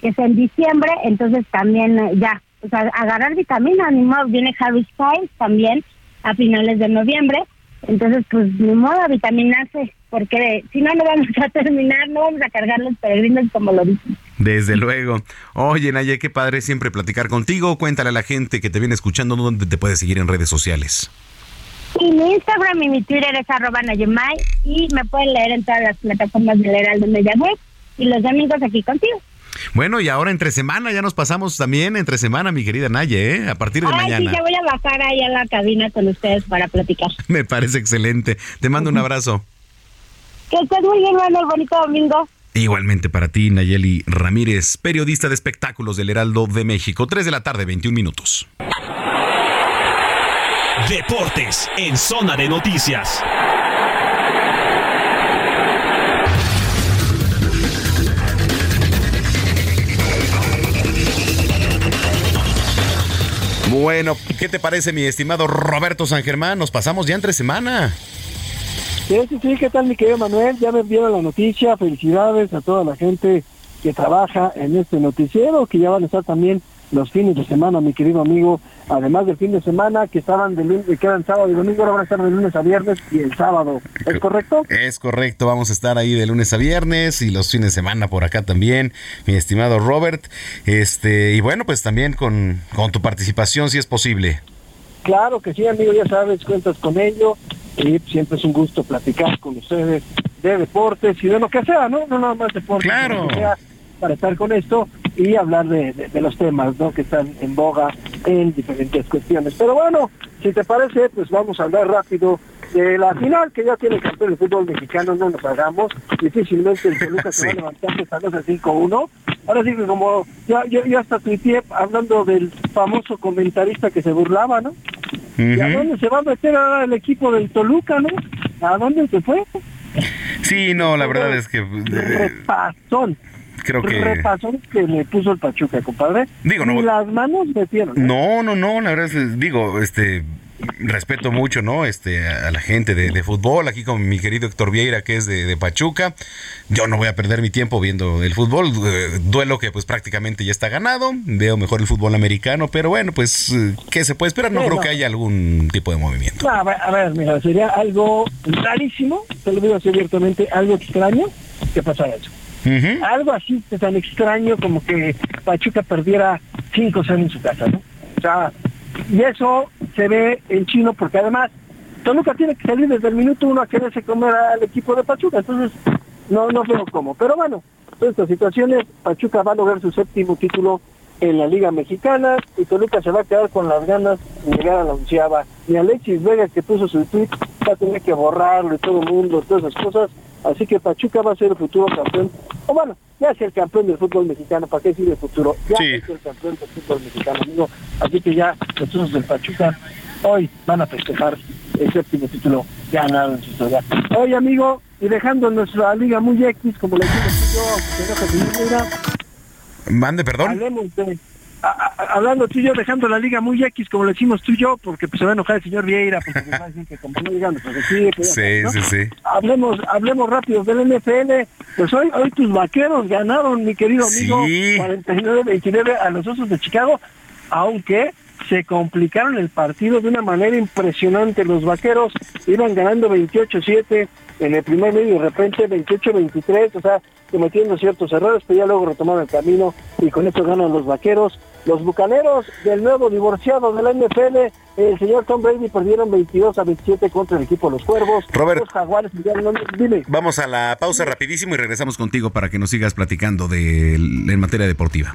que es en diciembre, entonces también eh, ya, o sea, agarrar vitamina, ni modo, viene Harry Styles también a finales de noviembre, entonces pues ni modo vitaminarse, porque si no, no vamos a terminar, no vamos a cargar los peregrinos como lo dicen. Desde luego. Oye, Naye, qué padre siempre platicar contigo. Cuéntale a la gente que te viene escuchando dónde te puede seguir en redes sociales. Y mi Instagram y mi Twitter es arroba Nayemay y me pueden leer en todas las plataformas del Heraldo Media Web y los domingos aquí contigo. Bueno, y ahora entre semana, ya nos pasamos también entre semana, mi querida Naye, ¿eh? a partir de mañana. Sí, ya voy a bajar ahí a la cabina con ustedes para platicar. Me parece excelente. Te mando un abrazo. Que estés muy bien, bueno, bonito domingo. Igualmente para ti, Nayeli Ramírez, periodista de espectáculos del Heraldo de México. 3 de la tarde, 21 minutos. Deportes en zona de noticias. Bueno, ¿qué te parece, mi estimado Roberto San Germán? Nos pasamos ya entre semana. Sí, sí, sí, ¿qué tal, mi querido Manuel? Ya me enviaron la noticia. Felicidades a toda la gente que trabaja en este noticiero, que ya van a estar también los fines de semana, mi querido amigo, además del fin de semana que estaban de lunes, que eran sábado y domingo, ahora van a estar de lunes a viernes y el sábado. ¿Es correcto? Es correcto, vamos a estar ahí de lunes a viernes y los fines de semana por acá también, mi estimado Robert. Este, y bueno, pues también con, con tu participación si es posible. Claro que sí, amigo, ya sabes, cuentas con ello y siempre es un gusto platicar con ustedes de deportes y de lo que sea, ¿no? No nada más deportes, claro. sea para estar con esto y hablar de, de, los temas ¿no? que están en boga en diferentes cuestiones. Pero bueno, si te parece, pues vamos a hablar rápido de la final que ya tiene el campeón del fútbol mexicano, no nos hagamos, difícilmente el Toluca se va a levantar esta noche 5-1. Ahora sí que como ya, yo, ya hasta tuiteé hablando del famoso comentarista que se burlaba, ¿no? ¿Y a dónde se va a meter ahora el equipo del Toluca, no? ¿A dónde se fue? Sí, no, la verdad es que... Repasón creo que repasón que le puso el Pachuca, compadre. Digo, no. Y las manos metieron. ¿eh? No, no, no, la verdad es, digo, este respeto mucho, ¿no? Este, a la gente de, fútbol, aquí con mi querido Héctor Vieira, que es de, Pachuca. Yo no voy a perder mi tiempo viendo el fútbol, eh, duelo que pues prácticamente ya está ganado, veo mejor el fútbol americano, pero bueno, pues, eh, ¿qué se puede esperar? No creo que haya algún tipo de movimiento. a, ver, mira, sería algo rarísimo, te lo digo así abiertamente, algo extraño que pasara eso. Algo así tan extraño como que Pachuca perdiera 5 o en su casa, ¿no? O sea, y eso se ve en chino porque además Toluca tiene que salir desde el minuto uno a quererse comer al equipo de Pachuca, entonces no, no veo cómo. Pero bueno, en estas situaciones, Pachuca va a lograr su séptimo título en la Liga Mexicana y Toluca se va a quedar con las ganas de llegar a la onceava. Y Alexis Vega que puso su tweet va a tener que borrarlo y todo el mundo, todas esas cosas. Así que Pachuca va a ser el futuro campeón. O bueno, ya es el campeón del fútbol mexicano. ¿Para qué decir el futuro? Ya es el campeón del fútbol mexicano, amigo. Así que ya los del Pachuca hoy van a festejar el séptimo título ganado en su historia. Hoy, amigo, y dejando nuestra liga muy X, como le digo yo, Mande, perdón. Hablemos de hablando tú y yo, dejando la liga muy X, como le decimos tú y yo, porque pues, se va a enojar el señor Vieira, porque nos va a decir que como no llegamos, pues sí, sí, sí, sí. Hablemos, hablemos rápido del NFL. Pues hoy, hoy tus vaqueros ganaron, mi querido amigo, 49-29 a los Osos de Chicago, aunque se complicaron el partido de una manera impresionante. Los vaqueros iban ganando 28-7 en el primer medio y de repente 28-23, o sea, cometiendo ciertos errores, pero ya luego retomaron el camino y con esto ganan los vaqueros. Los bucaneros del nuevo divorciado de la NFL, el señor Tom Brady perdieron 22 a 27 contra el equipo de los Cuervos. Robert, los jaguares, dime. Vamos a la pausa rapidísimo y regresamos contigo para que nos sigas platicando de, en materia deportiva.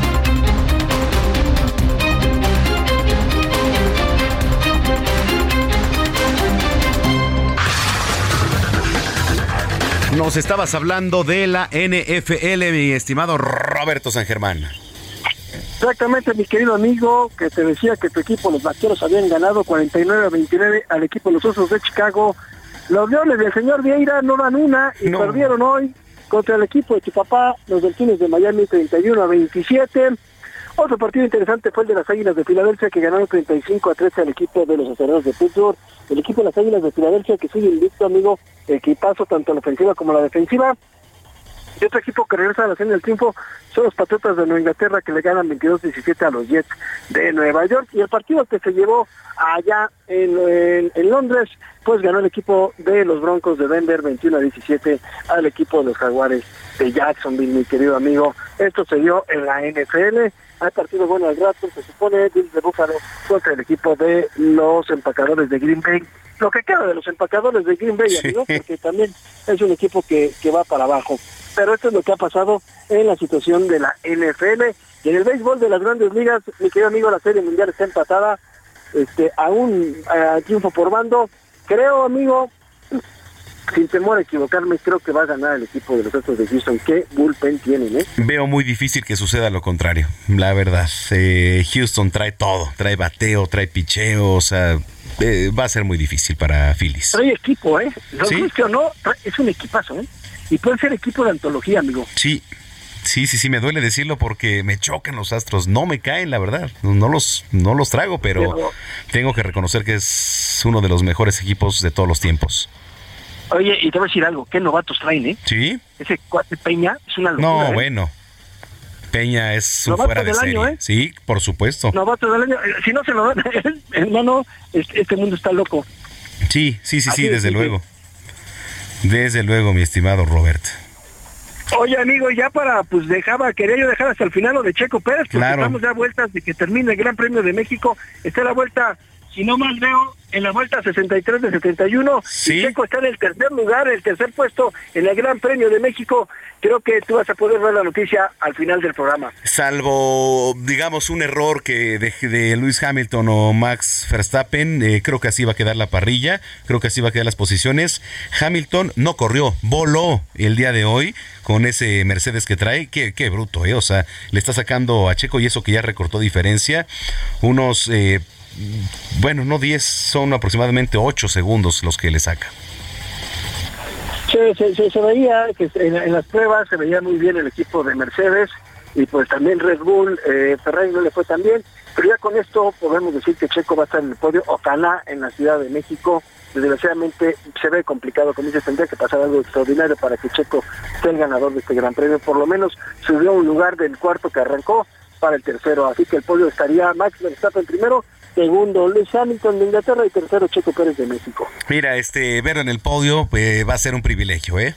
Nos estabas hablando de la NFL, mi estimado Roberto San Germán. Exactamente, mi querido amigo, que te decía que tu equipo, los vaqueros, habían ganado 49 a 29 al equipo de los Osos de Chicago los Leones del señor Vieira no van una y perdieron hoy contra el equipo de tu papá, los Delfines de Miami 31 a 27. Otro partido interesante fue el de las Águilas de Filadelfia que ganaron 35 a 13 al equipo de los aceleradores de Pittsburgh. El equipo de las Águilas de Filadelfia que sigue invicto, amigo, equipazo tanto la ofensiva como la defensiva. Y otro equipo que regresa a la escena del triunfo son los Patriotas de Nueva Inglaterra que le ganan 22-17 a los Jets de Nueva York. Y el partido que se llevó allá en, Londres, pues ganó el equipo de los Broncos de Denver 21 17 al equipo de los Jaguares de Jacksonville, mi querido amigo. Esto se dio en la NFL. Hay partido bueno al rato, se supone, Bills de Búfalo contra el equipo de los empacadores de Green Bay. Lo que queda de los empacadores de Green Bay, amigo, porque también es un equipo que, que va para abajo. Pero esto es lo que ha pasado en la situación de la NFL. Y en el béisbol de las grandes ligas, mi querido amigo, la Serie Mundial está empatada este, a un triunfo por bando. Creo, amigo, sin temor a equivocarme, creo que va a ganar el equipo de los Astros de Houston. ¿Qué bullpen tienen, eh? Veo muy difícil que suceda lo contrario, la verdad. Eh, Houston trae todo, trae bateo, trae picheo, o sea, eh, va a ser muy difícil para Phillies. Trae equipo, ¿eh? No ¿Sí? o no, es un equipazo, ¿eh? Y puede ser equipo de antología, amigo. Sí, Sí, sí, sí, me duele decirlo porque me chocan los astros, no me caen, la verdad. No los, no los trago, pero, tengo que reconocer que es uno de los mejores equipos de todos los tiempos. Oye, y te voy a decir algo, qué novatos traen, ¿eh? Sí. Ese cuate Peña es una locura. No, ¿eh? bueno. Peña es un fuera de serie. Año, ¿eh? Sí, por supuesto. Novato del año. Si no se lo dan, hermano, este mundo está loco. Sí, sí, sí, sí, desde sí, luego. Sí. Desde luego, mi estimado Robert. Oye, amigo, ya para, pues dejaba, quería yo dejar hasta el final lo de Checo Pérez, porque claro. estamos ya vueltas de que termine el Gran Premio de México. Está la vuelta, si no mal veo, en la vuelta 63 de 71. Sí. Y Checo está en el tercer lugar, el tercer puesto en el Gran Premio de México. Creo que tú vas a poder ver la noticia al final del programa. Salvo, digamos, un error que de, de Luis Hamilton o Max Verstappen, eh, creo que así va a quedar la parrilla, creo que así va a quedar las posiciones. Hamilton no corrió, voló el día de hoy con ese Mercedes que trae. Qué, qué bruto, ¿eh? O sea, le está sacando a Checo y eso que ya recortó diferencia. Unos... Eh, bueno, no 10, son aproximadamente 8 segundos los que le saca. Se, se, se, se veía que en, en, las pruebas se veía muy bien el equipo de Mercedes y pues también Red Bull, eh, Ferrari no le fue tan bien, pero ya con esto podemos decir que Checo va a estar en el podio, ojalá en la Ciudad de México, desgraciadamente se ve complicado, como dices, tendría que pasar algo extraordinario para que Checo sea el ganador de este gran premio, por lo menos subió un lugar del cuarto que arrancó para el tercero, así que el podio estaría Max Verstappen primero, segundo Luis Hamilton de Inglaterra y tercero Checo Pérez de México. Mira, este verlo en el podio eh, va a ser un privilegio, ¿eh?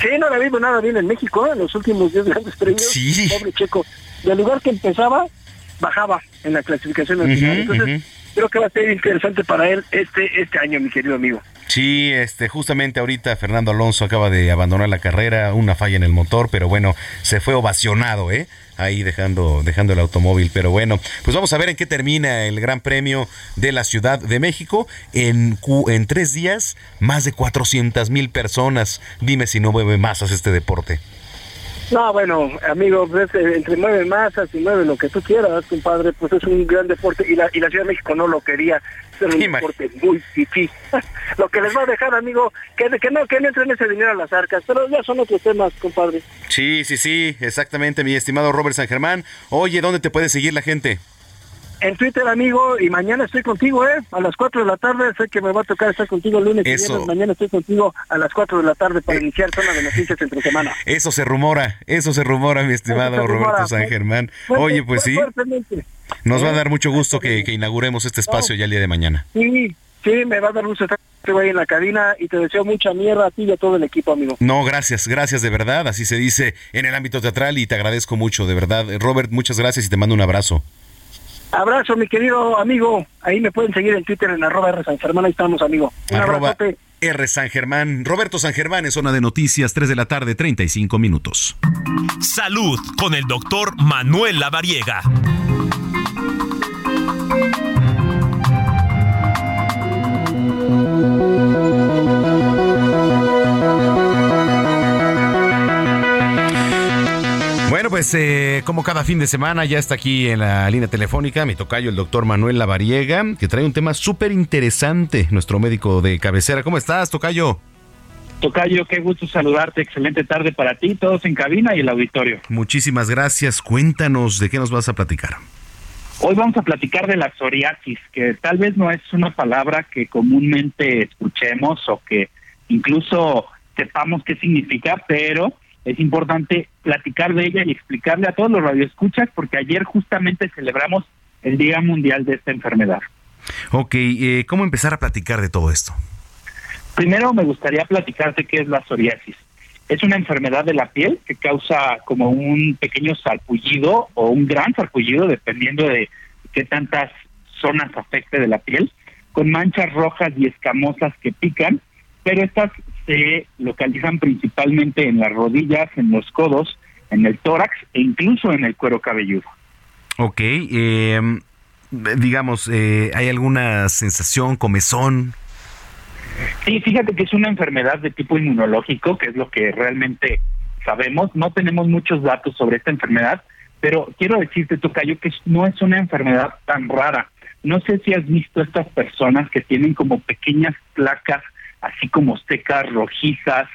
Sí, no le ha habido nada bien en México ¿eh? en los últimos 10 grandes premios. Sí. Pobre Checo. Del lugar que empezaba, bajaba en la clasificación nacional. Uh -huh, Entonces, uh -huh. creo que va a ser interesante para él este, este año, mi querido amigo. Sí, este, justamente ahorita Fernando Alonso acaba de abandonar la carrera, una falla en el motor, pero bueno, se fue ovacionado, ¿eh? ahí dejando, dejando el automóvil. Pero bueno, pues vamos a ver en qué termina el Gran Premio de la Ciudad de México. En, en tres días, más de 400 mil personas. Dime si no mueve masas este deporte. No, bueno, amigo, pues, entre mueve masas y mueve lo que tú quieras, compadre, pues es un gran deporte y la, y la Ciudad de México no lo quería. Deporte muy difícil. lo que les va a dejar, amigo, que, que no que no entren ese dinero a las arcas, pero ya son otros temas, compadre. Sí, sí, sí, exactamente, mi estimado Robert San Germán. Oye, ¿dónde te puede seguir la gente? En Twitter, amigo, y mañana estoy contigo, ¿eh? A las 4 de la tarde, sé que me va a tocar estar contigo el lunes Eso. y viernes. Mañana estoy contigo a las 4 de la tarde para eh. iniciar zona de noticias entre semana. Eso se rumora, eso se rumora, mi estimado rumora, Roberto San Germán. Fuerte, Oye, pues sí, nos va a dar mucho gusto que, que inauguremos este espacio ya el día de mañana. Sí, sí, me va a dar gusto estar ahí en la cabina y te deseo mucha mierda a ti y a todo el equipo, amigo. No, gracias, gracias de verdad, así se dice en el ámbito teatral y te agradezco mucho, de verdad. Robert, muchas gracias y te mando un abrazo. Abrazo, mi querido amigo. Ahí me pueden seguir en Twitter en arroba R San Germán. Ahí estamos, amigo. Un arroba R San Germán. Roberto San Germán en Zona de Noticias, 3 de la tarde, 35 minutos. Salud con el doctor Manuel Lavariega. Bueno, pues eh, como cada fin de semana ya está aquí en la línea telefónica mi tocayo, el doctor Manuel Lavariega, que trae un tema súper interesante, nuestro médico de cabecera. ¿Cómo estás, tocayo? Tocayo, qué gusto saludarte. Excelente tarde para ti, todos en cabina y el auditorio. Muchísimas gracias. Cuéntanos de qué nos vas a platicar. Hoy vamos a platicar de la psoriasis, que tal vez no es una palabra que comúnmente escuchemos o que incluso sepamos qué significa, pero es importante platicar de ella y explicarle a todos los radioescuchas porque ayer justamente celebramos el Día Mundial de esta enfermedad. Ok, eh, ¿cómo empezar a platicar de todo esto? Primero me gustaría platicarte qué es la psoriasis. Es una enfermedad de la piel que causa como un pequeño sarpullido o un gran sarpullido, dependiendo de qué tantas zonas afecte de la piel, con manchas rojas y escamosas que pican, pero estas se localizan principalmente en las rodillas, en los codos, en el tórax e incluso en el cuero cabelludo. Ok, eh, digamos, eh, ¿hay alguna sensación, comezón? Sí, fíjate que es una enfermedad de tipo inmunológico, que es lo que realmente sabemos. No tenemos muchos datos sobre esta enfermedad, pero quiero decirte, Tocayo, que no es una enfermedad tan rara. No sé si has visto estas personas que tienen como pequeñas placas, así como secas, rojizas,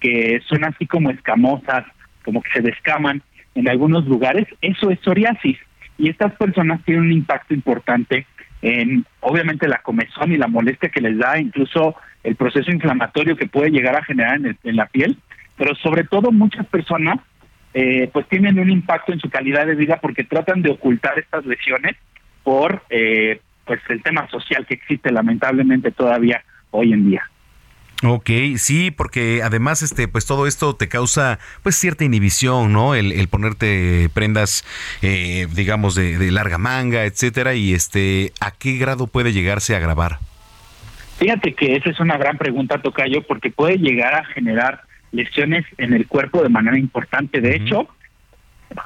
que son así como escamosas, como que se descaman en algunos lugares. Eso es psoriasis. Y estas personas tienen un impacto importante en, obviamente, la comezón y la molestia que les da, incluso el proceso inflamatorio que puede llegar a generar en, la piel, pero sobre todo muchas personas eh, pues tienen un impacto en su calidad de vida porque tratan de ocultar estas lesiones por eh, pues el tema social que existe lamentablemente todavía hoy en día. Ok, sí, porque además este, pues todo esto te causa pues cierta inhibición, ¿no? El, ponerte prendas, eh, digamos, de, de, larga manga, etcétera, y este, ¿a qué grado puede llegarse a agravar? Fíjate que esa es una gran pregunta, Tocayo, porque puede llegar a generar lesiones en el cuerpo de manera importante. De hecho,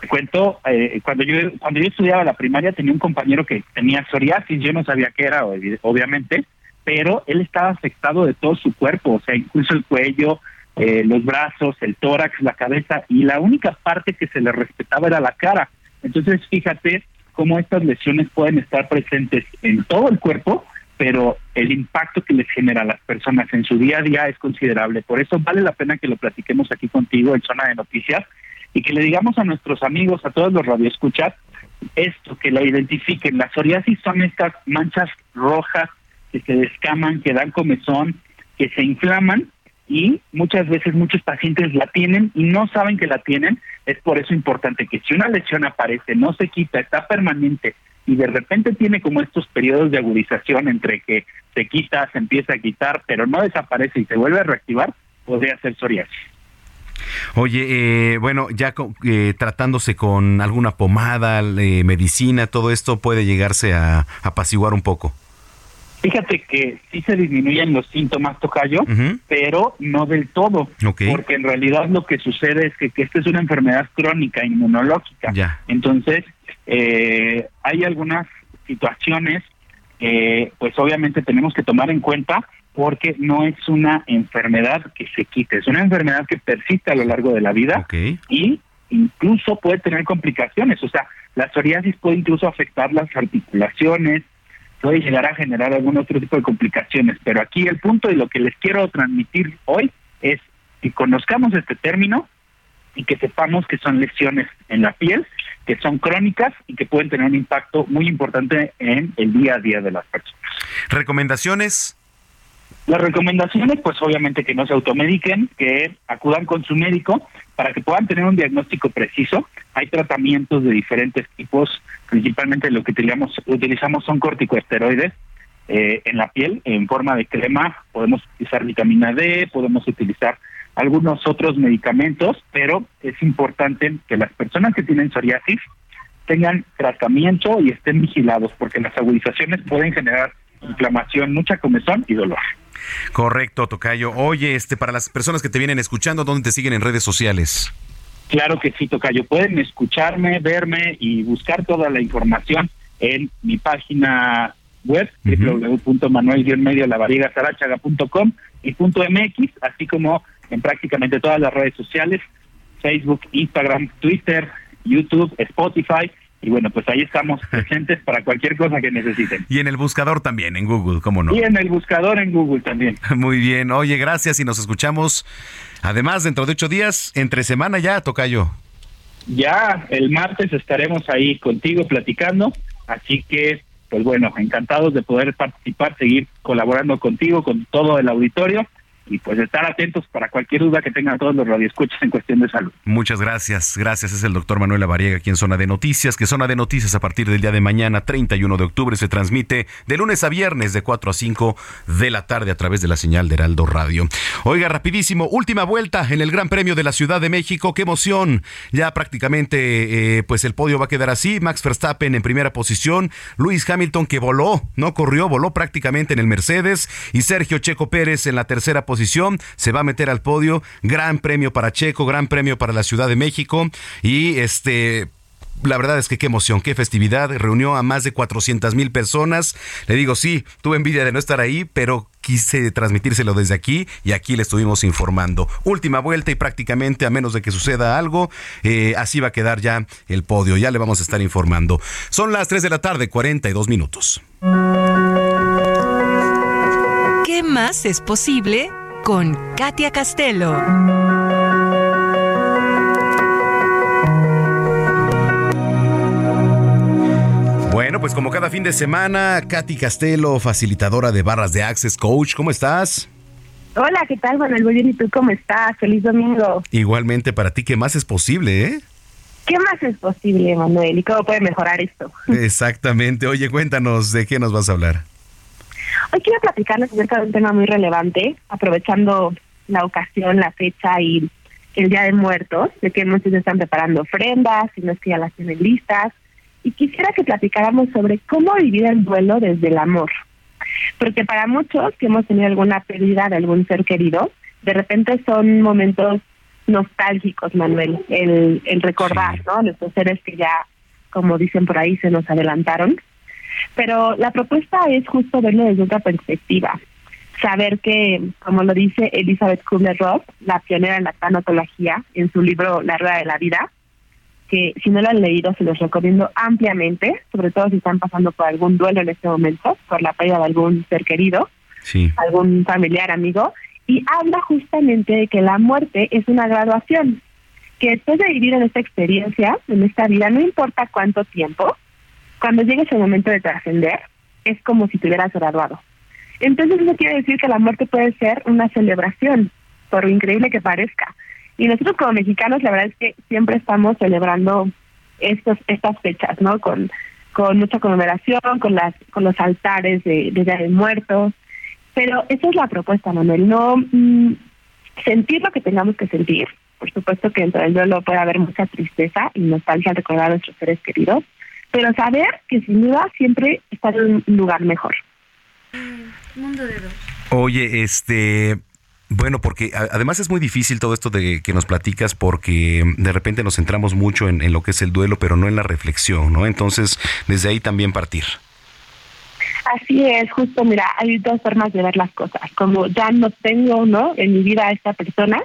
cuento, eh, cuando yo cuando yo estudiaba la primaria tenía un compañero que tenía psoriasis, yo no sabía qué era, obviamente, pero él estaba afectado de todo su cuerpo, o sea, incluso el cuello, eh, los brazos, el tórax, la cabeza, y la única parte que se le respetaba era la cara. Entonces, fíjate cómo estas lesiones pueden estar presentes en todo el cuerpo pero el impacto que les genera a las personas en su día a día es considerable. Por eso vale la pena que lo platiquemos aquí contigo en Zona de Noticias y que le digamos a nuestros amigos, a todos los radioescuchas, esto, que lo identifiquen. La psoriasis son estas manchas rojas que se descaman, que dan comezón, que se inflaman y muchas veces muchos pacientes la tienen y no saben que la tienen. Es por eso importante que si una lesión aparece, no se quita, está permanente y de repente tiene como estos periodos de agudización entre que se quita, se empieza a quitar, pero no desaparece y se vuelve a reactivar, podría ser psoriasis. Oye, eh, bueno, ya eh, tratándose con alguna pomada, eh, medicina, todo esto puede llegarse a, apaciguar un poco. Fíjate que sí se disminuyen los síntomas, Tocayo, pero no del todo. Porque en realidad lo que sucede es que, que esta es una enfermedad crónica inmunológica. Ya. Entonces, eh, hay algunas situaciones, eh, pues obviamente tenemos que tomar en cuenta porque no es una enfermedad que se quite, es una enfermedad que persiste a lo largo de la vida y incluso puede tener complicaciones, o sea, la psoriasis puede incluso afectar las articulaciones, puede llegar a generar algún otro tipo de complicaciones, pero aquí el punto y lo que les quiero transmitir hoy es que conozcamos este término y que sepamos que son lesiones en la piel que son crónicas y que pueden tener un impacto muy importante en el día a día de las personas. ¿Recomendaciones? Las recomendaciones, pues obviamente que no se automediquen, que acudan con su médico para que puedan tener un diagnóstico preciso. Hay tratamientos de diferentes tipos, principalmente lo que utilizamos, utilizamos son corticosteroides eh, en la piel en forma de crema. Podemos utilizar vitamina D, podemos utilizar algunos otros medicamentos, pero es importante que las personas que tienen psoriasis tengan tratamiento y estén vigilados, porque las agudizaciones pueden generar inflamación, mucha comezón y dolor. Correcto, Tocayo. Oye, este para las personas que te vienen escuchando, ¿dónde te siguen en redes sociales? Claro que sí, Tocayo. Pueden escucharme, verme y buscar toda la información en mi página web, uh -huh. www.manuel-medio-lavarigasarachaga.com y punto .mx, así como en prácticamente todas las redes sociales, Facebook, Instagram, Twitter, YouTube, Spotify. Y bueno, pues ahí estamos presentes para cualquier cosa que necesiten. Y en el buscador también, en Google, ¿cómo no? Y en el buscador en Google también. Muy bien. Oye, gracias y nos escuchamos. Además, dentro de ocho días, entre semana ya, Tocayo. Ya, el martes estaremos ahí contigo platicando. Así que, pues bueno, encantados de poder participar, seguir colaborando contigo, con todo el auditorio y pues estar atentos para cualquier duda que tengan todos los radioescuchas en cuestión de salud. Muchas gracias. Gracias. Es el doctor Manuel Lavariega aquí en Zona de Noticias, que Zona de Noticias a partir del día de mañana, 31 de octubre, se transmite de lunes a viernes de 4 a 5 de la tarde a través de la señal de Heraldo Radio. Oiga, rapidísimo, última vuelta en el Gran Premio de la Ciudad de México. ¡Qué emoción! Ya prácticamente, eh, pues el podio va a quedar así. Max Verstappen en primera posición, Luis Hamilton que voló, no corrió, voló prácticamente en el Mercedes y Sergio Checo Pérez en la tercera posición se va a meter al podio. Gran premio para Checo, gran premio para la Ciudad de México. Y este, la verdad es que qué emoción, qué festividad. Reunió a más de 400 mil personas. Le digo, sí, tuve envidia de no estar ahí, pero quise transmitírselo desde aquí y aquí le estuvimos informando. Última vuelta y prácticamente a menos de que suceda algo, eh, así va a quedar ya el podio. Ya le vamos a estar informando. Son las 3 de la tarde, 42 minutos. ¿Qué más es posible? Con Katia Castelo. Bueno, pues como cada fin de semana, Katy Castelo, facilitadora de barras de Access Coach, ¿cómo estás? Hola, ¿qué tal, Manuel? Muy bien, ¿y tú cómo estás? Feliz domingo. Igualmente para ti, ¿qué más es posible, eh? ¿Qué más es posible, Manuel? ¿Y cómo puede mejorar esto? Exactamente. Oye, cuéntanos, ¿de qué nos vas a hablar? Hoy quiero platicarles acerca de un tema muy relevante, aprovechando la ocasión, la fecha y el Día de Muertos, de que muchos están preparando ofrendas, y no es que ya las tienen listas. Y quisiera que platicáramos sobre cómo vivir el duelo desde el amor. Porque para muchos que hemos tenido alguna pérdida de algún ser querido, de repente son momentos nostálgicos, Manuel, el, el recordar, ¿no? Nuestros seres que ya, como dicen por ahí, se nos adelantaron. Pero la propuesta es justo verlo desde otra perspectiva. Saber que, como lo dice Elizabeth Kubler-Ross, la pionera en la tanatología, en su libro La Rueda de la Vida, que si no lo han leído se los recomiendo ampliamente, sobre todo si están pasando por algún duelo en este momento, por la pérdida de algún ser querido, algún familiar, amigo, y habla justamente de que la muerte es una graduación, que después de vivir en esta experiencia, en esta vida, no importa cuánto tiempo, cuando llegue ese momento de trascender, es como si te hubieras graduado. Entonces eso quiere decir que la muerte puede ser una celebración, por increíble que parezca. Y nosotros como mexicanos, la verdad es que siempre estamos celebrando estos, estas fechas, ¿no? Con, con mucha conmemoración, con las con los altares de, de Día de Muertos. Pero esa es la propuesta, Manuel, no mm, sentir lo que tengamos que sentir. Por supuesto que dentro del duelo puede haber mucha tristeza y nostalgia al recordar a nuestros seres queridos, pero saber que sin duda siempre está en un lugar mejor. Mundo de dos. Oye, este... Bueno, porque además es muy difícil todo esto de que nos platicas porque de repente nos centramos mucho en, lo que es el duelo, pero no en la reflexión, ¿no? Entonces, desde ahí también partir. Así es, justo, mira, hay dos formas de ver las cosas. Como ya no tengo, ¿no? En mi vida a esta persona,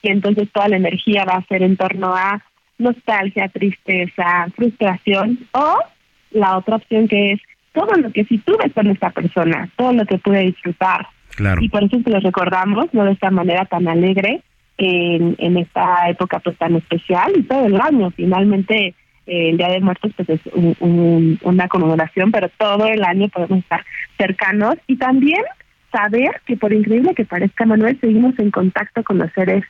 y entonces toda la energía va a ser en torno a nostalgia, tristeza, frustración o la otra opción que es todo lo que sí tuve con esta persona, todo lo que pude disfrutar. Claro. Y por eso se lo recordamos, no de esta manera tan alegre en, en esta época pues tan especial y todo el año. Finalmente eh, el Día de Muertos pues es una conmemoración, pero todo el año podemos estar cercanos y también saber que por increíble que parezca Manuel, seguimos en contacto con los seres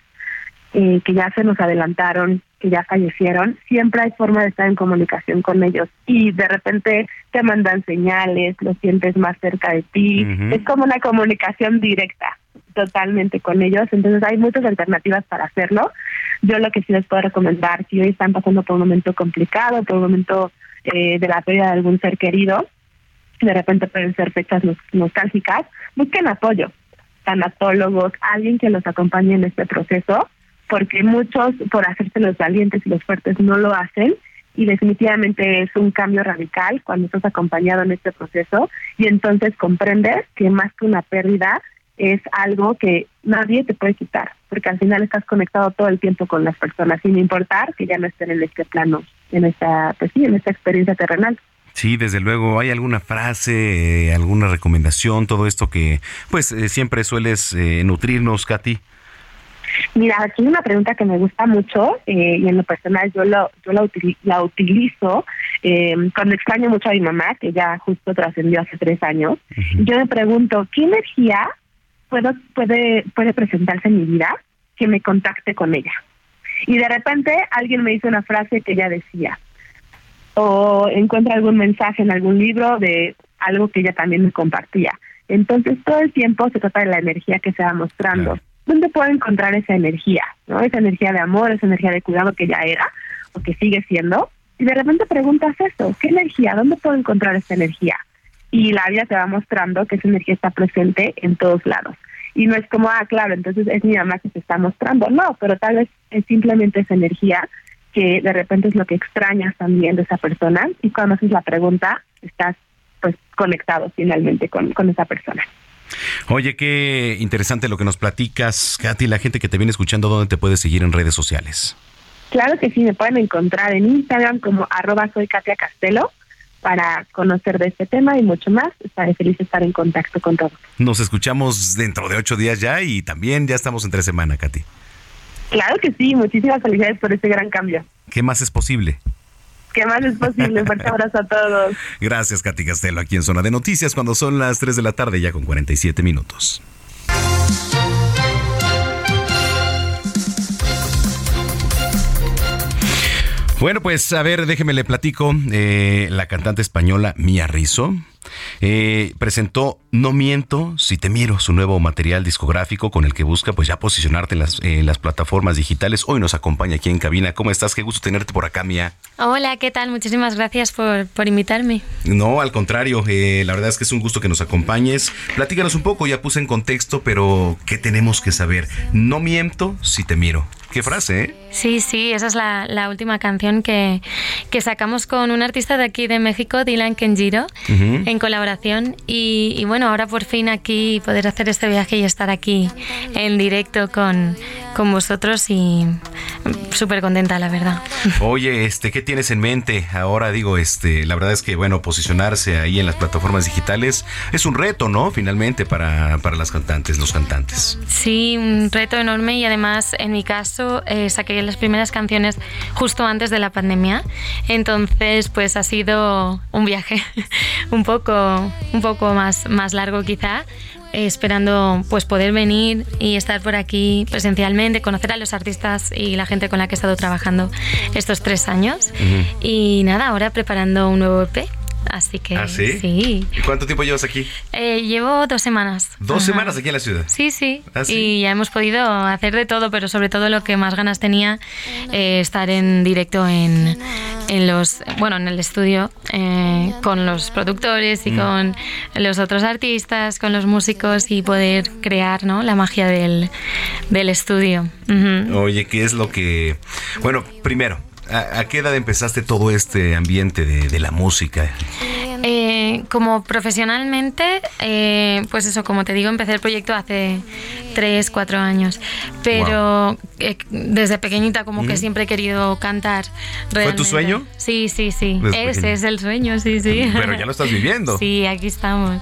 eh, que ya se nos adelantaron, que ya fallecieron, siempre hay forma de estar en comunicación con ellos. Y de repente te mandan señales, lo sientes más cerca de ti, es como una comunicación directa totalmente con ellos, entonces hay muchas alternativas para hacerlo. Yo lo que sí les puedo recomendar, si hoy están pasando por un momento complicado, por un momento eh, de la pérdida de algún ser querido, de repente pueden ser fechas nostálgicas, busquen apoyo, tanatólogos, alguien que los acompañe en este proceso porque muchos por hacerse los valientes y los fuertes no lo hacen y definitivamente es un cambio radical cuando estás acompañado en este proceso y entonces comprendes que más que una pérdida es algo que nadie te puede quitar, porque al final estás conectado todo el tiempo con las personas sin importar que ya no estén en este plano, en esta pues sí, en esta experiencia terrenal. Sí, desde luego. ¿Hay alguna frase, eh, alguna recomendación, todo esto que pues eh, siempre sueles eh, nutrirnos, Katy? Mira, aquí hay una pregunta que me gusta mucho eh, y en lo personal yo, lo, yo la, la utilizo eh, cuando extraño mucho a mi mamá, que ya justo trascendió hace tres años. Yo me pregunto, ¿qué energía puedo, puede, puede presentarse en mi vida, que me contacte con ella. Y de repente alguien me dice una frase que ella decía, o encuentra algún mensaje en algún libro de algo que ella también me compartía. Entonces todo el tiempo se trata de la energía que se va mostrando. ¿Dónde puedo encontrar esa energía? ¿no? Esa energía de amor, esa energía de cuidado que ya era o que sigue siendo. Y de repente preguntas eso, ¿qué energía? ¿Dónde puedo encontrar esa energía? Y la vida te va mostrando que esa energía está presente en todos lados. Y no es como, ah, claro, entonces es mi mamá que se está mostrando. No, pero tal vez es simplemente esa energía que de repente es lo que extrañas también de esa persona. Y cuando haces la pregunta, estás pues conectado finalmente con, con esa persona. Oye, qué interesante lo que nos platicas, Katy. La gente que te viene escuchando, ¿dónde te puede seguir en redes sociales? Claro que sí, me pueden encontrar en Instagram como arroba soy Katia Castelo para conocer de este tema y mucho más. Estaré feliz de estar en contacto con todos. Nos escuchamos dentro de ocho días ya y también ya estamos en tres semanas, Katy. Claro que sí, muchísimas felicidades por este gran cambio. ¿Qué más es posible? ¿Qué más es posible? Fuerte abrazo a todos. Gracias, Katy Castelo, aquí en Zona de Noticias, cuando son las 3 de la tarde, ya con 47 minutos. Bueno, pues a ver, déjeme le platico. Eh, la cantante española Mia Rizzo eh, presentó No Miento si te miro, su nuevo material discográfico con el que busca pues ya posicionarte en las, en las plataformas digitales. Hoy nos acompaña aquí en cabina. ¿Cómo estás? Qué gusto tenerte por acá, Mia. Hola, ¿qué tal? Muchísimas gracias por, por invitarme. No, al contrario, eh, la verdad es que es un gusto que nos acompañes. Platícanos un poco, ya puse en contexto, pero ¿qué tenemos que saber? No miento si te miro. Qué frase, ¿eh? Sí, sí, esa es la, la última canción que, que, sacamos con un artista de aquí de México, Dylan Kenjiro, en colaboración. Y, y, bueno, ahora por fin aquí poder hacer este viaje y estar aquí en directo con, con vosotros y súper contenta, la verdad. Oye, este, ¿qué tienes en mente ahora? Digo, este, la verdad es que, bueno, posicionarse ahí en las plataformas digitales es un reto, ¿no? Finalmente para, para las cantantes, los cantantes. Sí, un reto enorme y además, en mi caso, eh, saqué las primeras canciones justo antes de la pandemia, entonces pues ha sido un viaje un poco, un poco más, más largo quizá, esperando pues poder venir y estar por aquí presencialmente, conocer a los artistas y la gente con la que he estado trabajando estos tres años. Y nada, ahora preparando un nuevo EP Así que ¿Ah, sí? sí. ¿Y cuánto tiempo llevas aquí? Eh, llevo dos semanas. ¿Dos semanas aquí en la ciudad? Sí, sí. ¿Ah, sí? Y ya hemos podido hacer de todo, pero sobre todo lo que más ganas tenía, eh, estar en directo en, en, los, bueno, en el estudio eh, con los productores y mm. con los otros artistas, con los músicos y poder crear ¿no? la magia del, del estudio. Oye, ¿qué es lo que... Bueno, primero, ¿A, qué edad empezaste todo este ambiente de, la música? Eh, como profesionalmente, eh, pues eso, como te digo, empecé el proyecto hace tres, cuatro años. Pero eh, desde pequeñita como que siempre he querido cantar. ¿Fue tu sueño? Sí, sí, sí. Ese es el sueño, sí, sí. Pero ya lo estás viviendo. Sí, aquí estamos.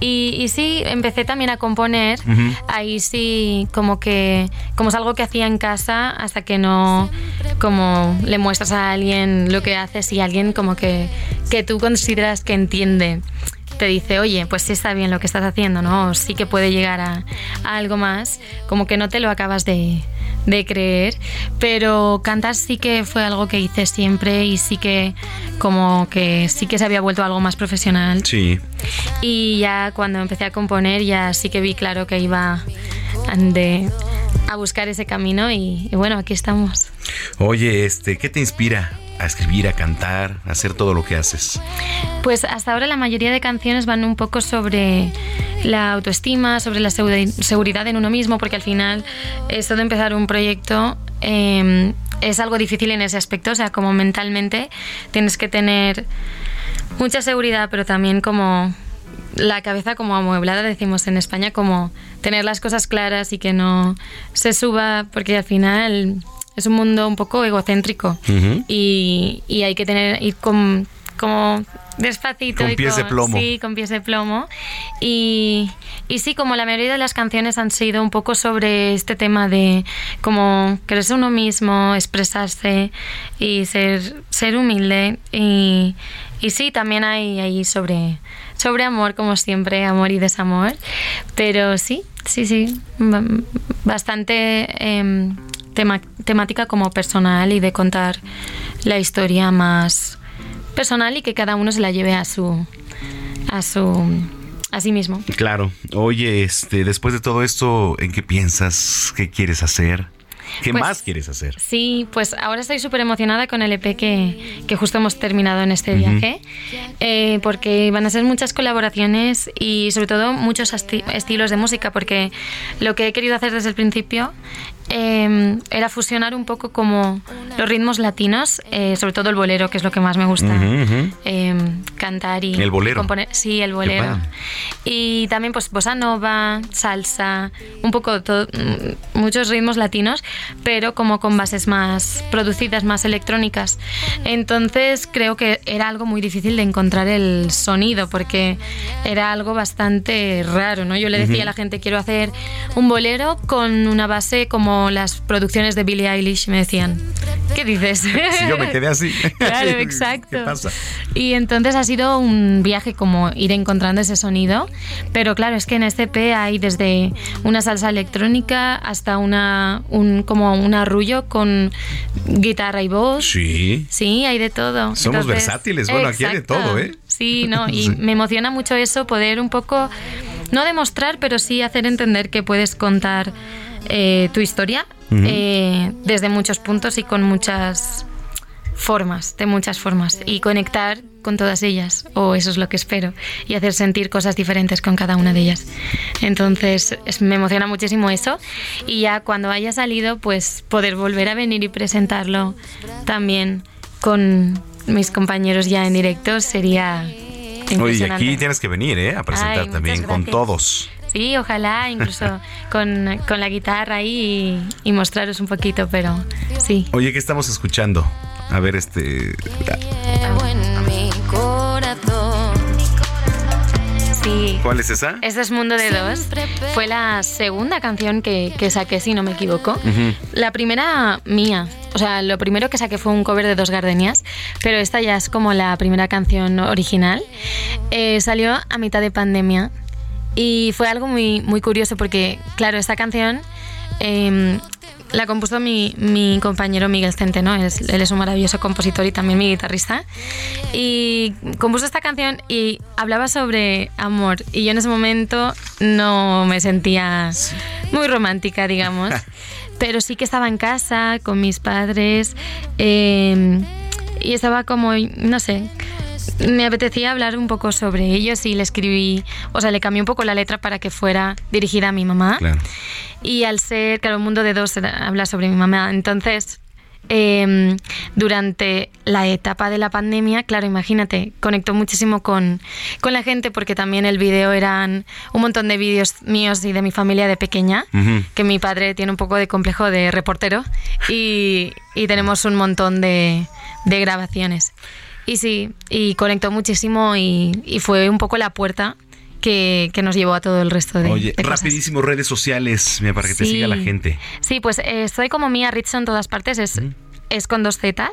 Y, y sí, empecé también a componer. Ahí sí, como que, como es algo que hacía en casa hasta que no, como le muestras a alguien lo que haces y alguien como que, que tú consideras que entiende te dice, oye, pues sí está bien lo que estás haciendo, ¿no? sí que puede llegar a, algo más, como que no te lo acabas de, de, creer, pero cantar sí que fue algo que hice siempre y sí que como que sí que se había vuelto algo más profesional. Sí. Y ya cuando empecé a componer ya sí que vi claro que iba de, a buscar ese camino y, y bueno, aquí estamos. Oye, este, ¿qué te inspira a escribir, a cantar, a hacer todo lo que haces? Pues hasta ahora la mayoría de canciones van un poco sobre la autoestima, sobre la seguridad en uno mismo, porque al final esto de empezar un proyecto em, es algo difícil en ese aspecto, o sea, como mentalmente tienes que tener mucha seguridad, pero también como la cabeza como amueblada, decimos en España, como tener las cosas claras y que no se suba, porque al final es un mundo un poco egocéntrico y, hay que tener, ir con, como Despacito. Con pies de plomo. Sí, con pies de plomo. Y, y sí, como la mayoría de las canciones han sido un poco sobre este tema de como creerse uno mismo, expresarse y ser, ser humilde. Y, y sí, también hay ahí sobre, sobre amor, como siempre, amor y desamor. Pero sí, sí, sí, bastante em, temática como personal y de contar la historia más personal y que cada uno se la lleve a su a su a sí mismo. Claro. Oye, este, después de todo esto, ¿en qué piensas? ¿Qué quieres hacer? ¿Qué Pues, más quieres hacer? Sí, pues ahora estoy súper emocionada con el EP que, que justo hemos terminado en este viaje, eh, porque van a ser muchas colaboraciones y sobre todo muchos esti- estilos de música, porque lo que he querido hacer desde el principio eh, era fusionar un poco como los ritmos latinos, eh, sobre todo el bolero, que es lo que más me gusta eh, cantar y El bolero. componer. Sí, el bolero. Y también pues bossa nova, salsa, un poco todo, mm, muchos ritmos latinos, pero como con bases más producidas, más electrónicas. Entonces creo que era algo muy difícil de encontrar el sonido porque era algo bastante raro, ¿no? Yo le decía a la gente, quiero hacer un bolero con una base como las producciones de Billie Eilish, me decían, ¿qué dices? Si yo me quedé así. Claro, exacto. ¿Qué pasa? Y entonces ha sido un viaje como ir encontrando ese sonido, pero claro, es que en este EP hay desde una salsa electrónica hasta una un como un arrullo con guitarra y voz. Sí. Sí, hay de todo. Somos versátiles. Bueno, aquí hay de exacto. todo, ¿eh? Sí, no, y Sí. me emociona mucho eso, poder un poco, no demostrar, pero sí hacer entender que puedes contar eh, tu historia eh, desde muchos puntos y con muchas formas, de muchas formas, y conectar con todas ellas, o eso es lo que espero, y hacer sentir cosas diferentes con cada una de ellas. Entonces, es- me emociona muchísimo eso, y ya cuando haya salido, pues poder volver a venir y presentarlo también con mis compañeros ya en directo sería Oye, aquí tienes que venir, ¿eh? A presentar Ay, también con todos. Sí, ojalá, incluso con, con la guitarra ahí y, y mostraros un poquito, pero sí. Oye, ¿qué estamos escuchando? A ver, este. en mi corazón. Sí. ¿Cuál es esa? Este es Mundo de Dos. Fue la segunda canción que, que saqué, si no me equivoco. La primera mía. O sea, lo primero que saqué fue un cover de Dos Gardenias, pero esta ya es como la primera canción original. Eh, salió a mitad de pandemia y fue algo muy, muy curioso porque, claro, esta canción eh, la compuso mi, mi compañero Miguel Centeno, es- él es un maravilloso compositor y también mi guitarrista. Y compuso esta canción y hablaba sobre amor. Y yo en ese momento no me sentía muy romántica, digamos. Pero sí que estaba en casa con mis padres eh, y estaba como, no sé, me apetecía hablar un poco sobre ellos y le escribí, o sea, le cambié un poco la letra para que fuera dirigida a mi mamá. Y al ser, claro, un mundo de dos habla sobre mi mamá. Entonces, eh, durante la etapa de la pandemia, claro, imagínate, conectó muchísimo con, con la gente porque también el video eran un montón de vídeos míos y de mi familia de pequeña, que mi padre tiene un poco de complejo de reportero y, y tenemos un montón de, de grabaciones. Y sí, y conectó muchísimo y, y fue un poco la puerta que, que nos llevó a todo el resto de, Oye, de cosas. rapidísimo, redes sociales, para que te siga la gente. Sí, pues eh, estoy como Mia Ritz en todas partes, es, es con dos Zetas.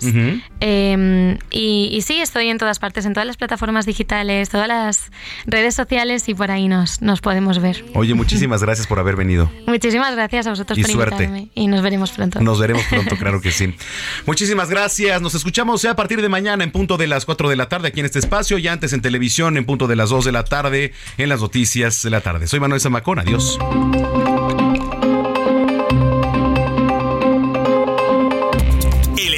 Eh, y, y sí, estoy en todas partes, en todas las plataformas digitales, todas las redes sociales y por ahí nos, nos podemos ver. Oye, muchísimas gracias por haber venido. Muchísimas gracias a vosotros Y por suerte. invitarme y nos veremos pronto. Nos veremos pronto, claro que sí. Muchísimas gracias. Nos escuchamos ya a partir de mañana en punto de las 4 de la tarde aquí en este espacio y antes en televisión en punto de las 2 de la tarde en las noticias de la tarde. Soy Manuel Zamacón. Adiós.